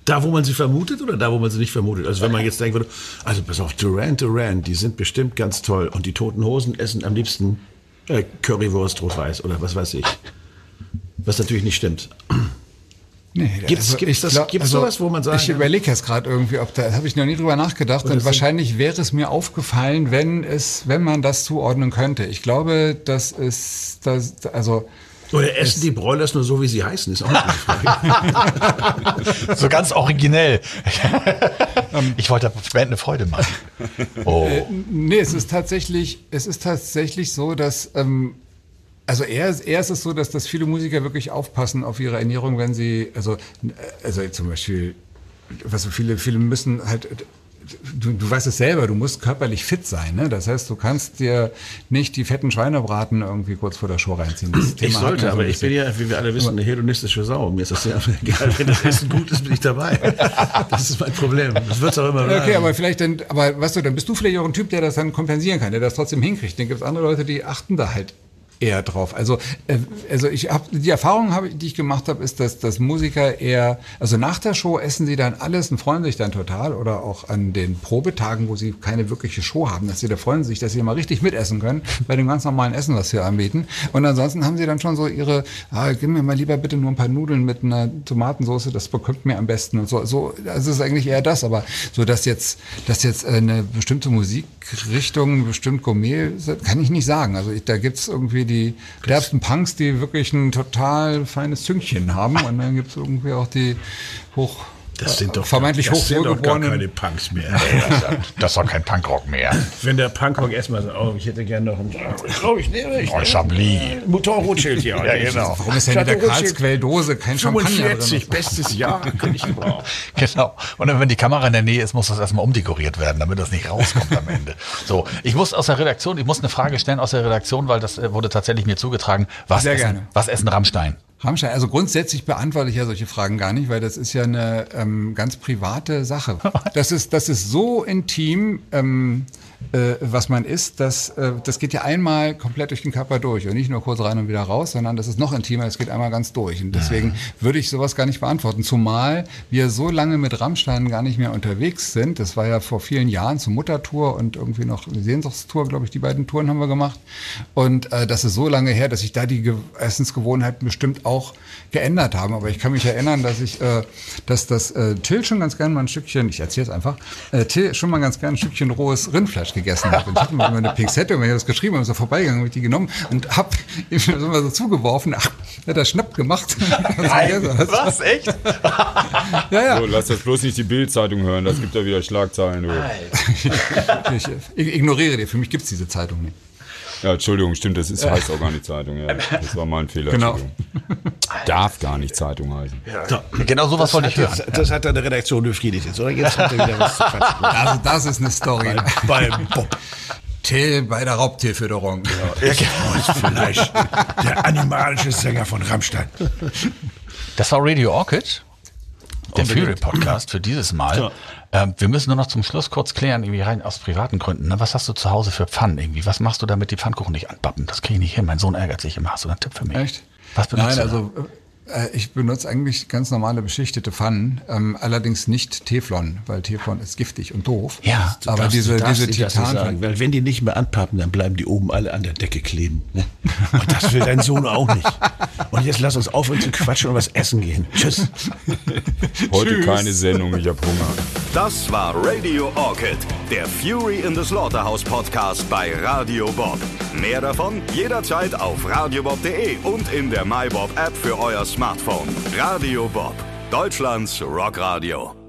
Speaker 1: Da, wo man sie vermutet oder da, wo man sie nicht vermutet? Also wenn man jetzt denken würde, also pass auf, Duran Duran, die sind bestimmt ganz toll und die Toten Hosen essen am liebsten äh, Currywurst rot-weiß oder was weiß ich. Was natürlich nicht stimmt.
Speaker 2: Nee,
Speaker 1: Gibt's- gibt's das- gibt's sowas, wo man sagen
Speaker 2: Ich überlege jetzt gerade irgendwie, ob da habe ich noch nie drüber nachgedacht und wahrscheinlich wäre es mir aufgefallen, wenn es, wenn man das zuordnen könnte. Ich glaube, das ist das, also
Speaker 1: Oder essen die Broilers nur so, wie sie heißen, ist auch eine Frage.
Speaker 4: So ganz originell. ich wollte der Band eine Freude machen. Oh.
Speaker 2: Nee, es ist tatsächlich, es ist tatsächlich so, dass ähm, also eher, eher ist es so, dass, dass viele Musiker wirklich aufpassen auf ihre Ernährung, wenn sie, also, also zum Beispiel, was so viele, viele müssen halt, du, du weißt es selber, du musst körperlich fit sein, ne? Das heißt, du kannst dir nicht die fetten Schweinebraten irgendwie kurz vor der Show reinziehen. Das
Speaker 1: Ich
Speaker 2: Thema
Speaker 1: sollte,
Speaker 2: so
Speaker 1: aber ich bin ja, wie wir alle wissen, eine hedonistische Sau. Mir ist das sehr egal. Wenn das Essen gut ist, bin ich dabei. Das ist mein Problem. Das wird es auch immer bleiben.
Speaker 2: Okay, aber vielleicht dann, aber weißt du, dann bist du vielleicht auch ein Typ, der das dann kompensieren kann, der das trotzdem hinkriegt. Dann gibt es andere Leute, die achten da halt eher drauf. Also, äh, also ich habe die Erfahrung, hab, die ich gemacht habe, ist, dass, dass Musiker eher, also nach der Show essen sie dann alles und freuen sich dann total oder auch an den Probetagen, wo sie keine wirkliche Show haben, dass sie da freuen sich, dass sie mal richtig mitessen können bei dem ganz normalen Essen, was wir anbieten. Und ansonsten haben sie dann schon so ihre, ah, gib mir mal lieber bitte nur ein paar Nudeln mit einer Tomatensauce, das bekommt mir am besten und so. So, das ist eigentlich eher das, aber so, dass jetzt, dass jetzt eine bestimmte Musikrichtung, bestimmt Gourmet, kann ich nicht sagen. Also ich, da gibt's irgendwie die derbsten Punks, die wirklich ein total feines Züngchen haben. Und dann gibt's irgendwie auch die hoch
Speaker 1: das sind doch,
Speaker 2: vermeintlich
Speaker 1: das sind doch gar keine Punks mehr.
Speaker 4: Das war kein Punkrock mehr.
Speaker 1: Wenn der Punkrock erstmal sagt, oh, ich hätte gerne noch ein, ich glaube, ich nehme ich.
Speaker 4: Oh, Chablis.
Speaker 1: Mouton Rothschild hier.
Speaker 4: Ja, genau.
Speaker 2: Warum ist denn in der Karlsquell-Dose kein Champagner
Speaker 1: 45,
Speaker 2: drin?
Speaker 1: bestes Jahr, könnte ich gebrauchen.
Speaker 4: Genau. Und dann, wenn die Kamera in der Nähe ist, muss das erstmal umdekoriert werden, damit das nicht rauskommt am Ende. So, ich muss aus der Redaktion, ich muss eine Frage stellen aus der Redaktion, weil das äh, wurde tatsächlich mir zugetragen. Was
Speaker 2: Sehr
Speaker 4: essen,
Speaker 2: gerne.
Speaker 4: Was essen Rammstein?
Speaker 2: Rammstein, also grundsätzlich beantworte ich ja solche Fragen gar nicht, weil das ist ja eine ähm, ganz private Sache. Das ist, das ist so intim, ähm, äh, was man isst, dass, äh, das geht ja einmal komplett durch den Körper durch und nicht nur kurz rein und wieder raus, sondern das ist noch intimer, es geht einmal ganz durch. Und deswegen würde ich sowas gar nicht beantworten, zumal wir so lange mit Rammstein gar nicht mehr unterwegs sind. Das war ja vor vielen Jahren zur Muttertour und irgendwie noch eine Sehnsuchtstour, glaube ich, die beiden Touren haben wir gemacht. Und äh, das ist so lange her, dass sich da die Ge Essensgewohnheiten bestimmt auch geändert haben. Aber ich kann mich erinnern, dass ich, äh, dass das äh, Till schon ganz gern mal ein Stückchen, ich erzähle es einfach, äh, Till schon mal ganz gern ein Stückchen rohes Rindfleisch gegessen hat. Und ich hatte mal eine Pinzette und wenn ich das geschrieben habe, ist er vorbeigegangen, habe ich die genommen und hab ihm so mal so zugeworfen. Ach, hat er schnapp gemacht.
Speaker 4: Was? Echt?
Speaker 2: ja, ja.
Speaker 3: So, lass das bloß nicht die Bild-Zeitung hören, das gibt ja wieder Schlagzeilen.
Speaker 2: Ich, ich ignoriere dir, für mich gibt's diese Zeitung nicht.
Speaker 3: Ja, Entschuldigung, stimmt, das ist, heißt auch gar nicht Zeitung. Ja. Das war mal ein Fehler.
Speaker 2: Genau.
Speaker 3: Entschuldigung. Darf gar nicht Zeitung heißen.
Speaker 4: Genau sowas wollte ich hören.
Speaker 1: Das, das hat deine Redaktion befriedigt jetzt, oder? Jetzt hat er wieder was zu quatschen.
Speaker 2: Also das ist eine Story.
Speaker 1: Beim Bob.
Speaker 2: Till bei der Raubtierfütterung.
Speaker 1: Vielleicht der animalische Sänger von Rammstein.
Speaker 4: Das war Radio Orchid, der Fury Podcast für dieses Mal.
Speaker 1: Ja.
Speaker 4: Ähm, wir müssen nur noch zum Schluss kurz klären, irgendwie rein aus privaten Gründen. Ne? Was hast du zu Hause für Pfannen irgendwie? Was machst du, damit die Pfannkuchen nicht anpappen? Das kriege ich nicht hin. Mein Sohn ärgert sich immer. Hast du einen Tipp für mich?
Speaker 2: Echt?
Speaker 4: Was benutzt
Speaker 2: Nein,
Speaker 4: du?
Speaker 2: also ich benutze eigentlich ganz normale beschichtete Pfannen, ähm, allerdings nicht Teflon, weil Teflon ist giftig und doof.
Speaker 4: Ja,
Speaker 1: Du
Speaker 2: aber
Speaker 1: darfst-
Speaker 2: diese,
Speaker 1: du darfst
Speaker 2: diese Titan.
Speaker 1: weil wenn die nicht mehr anpappen, dann bleiben die oben alle an der Decke kleben. Ne? Und das will dein Sohn auch nicht. Und jetzt lass uns aufhören zu quatschen und was essen gehen. Tschüss.
Speaker 3: Heute keine Sendung, ich hab Hunger.
Speaker 5: Das war Radio Orchid, der Fury in the Slaughterhouse Podcast bei Radio Bob. Mehr davon jederzeit auf radiobob.de und in der MyBob App für euer Smartphone. Radio Bob, Deutschlands Rockradio.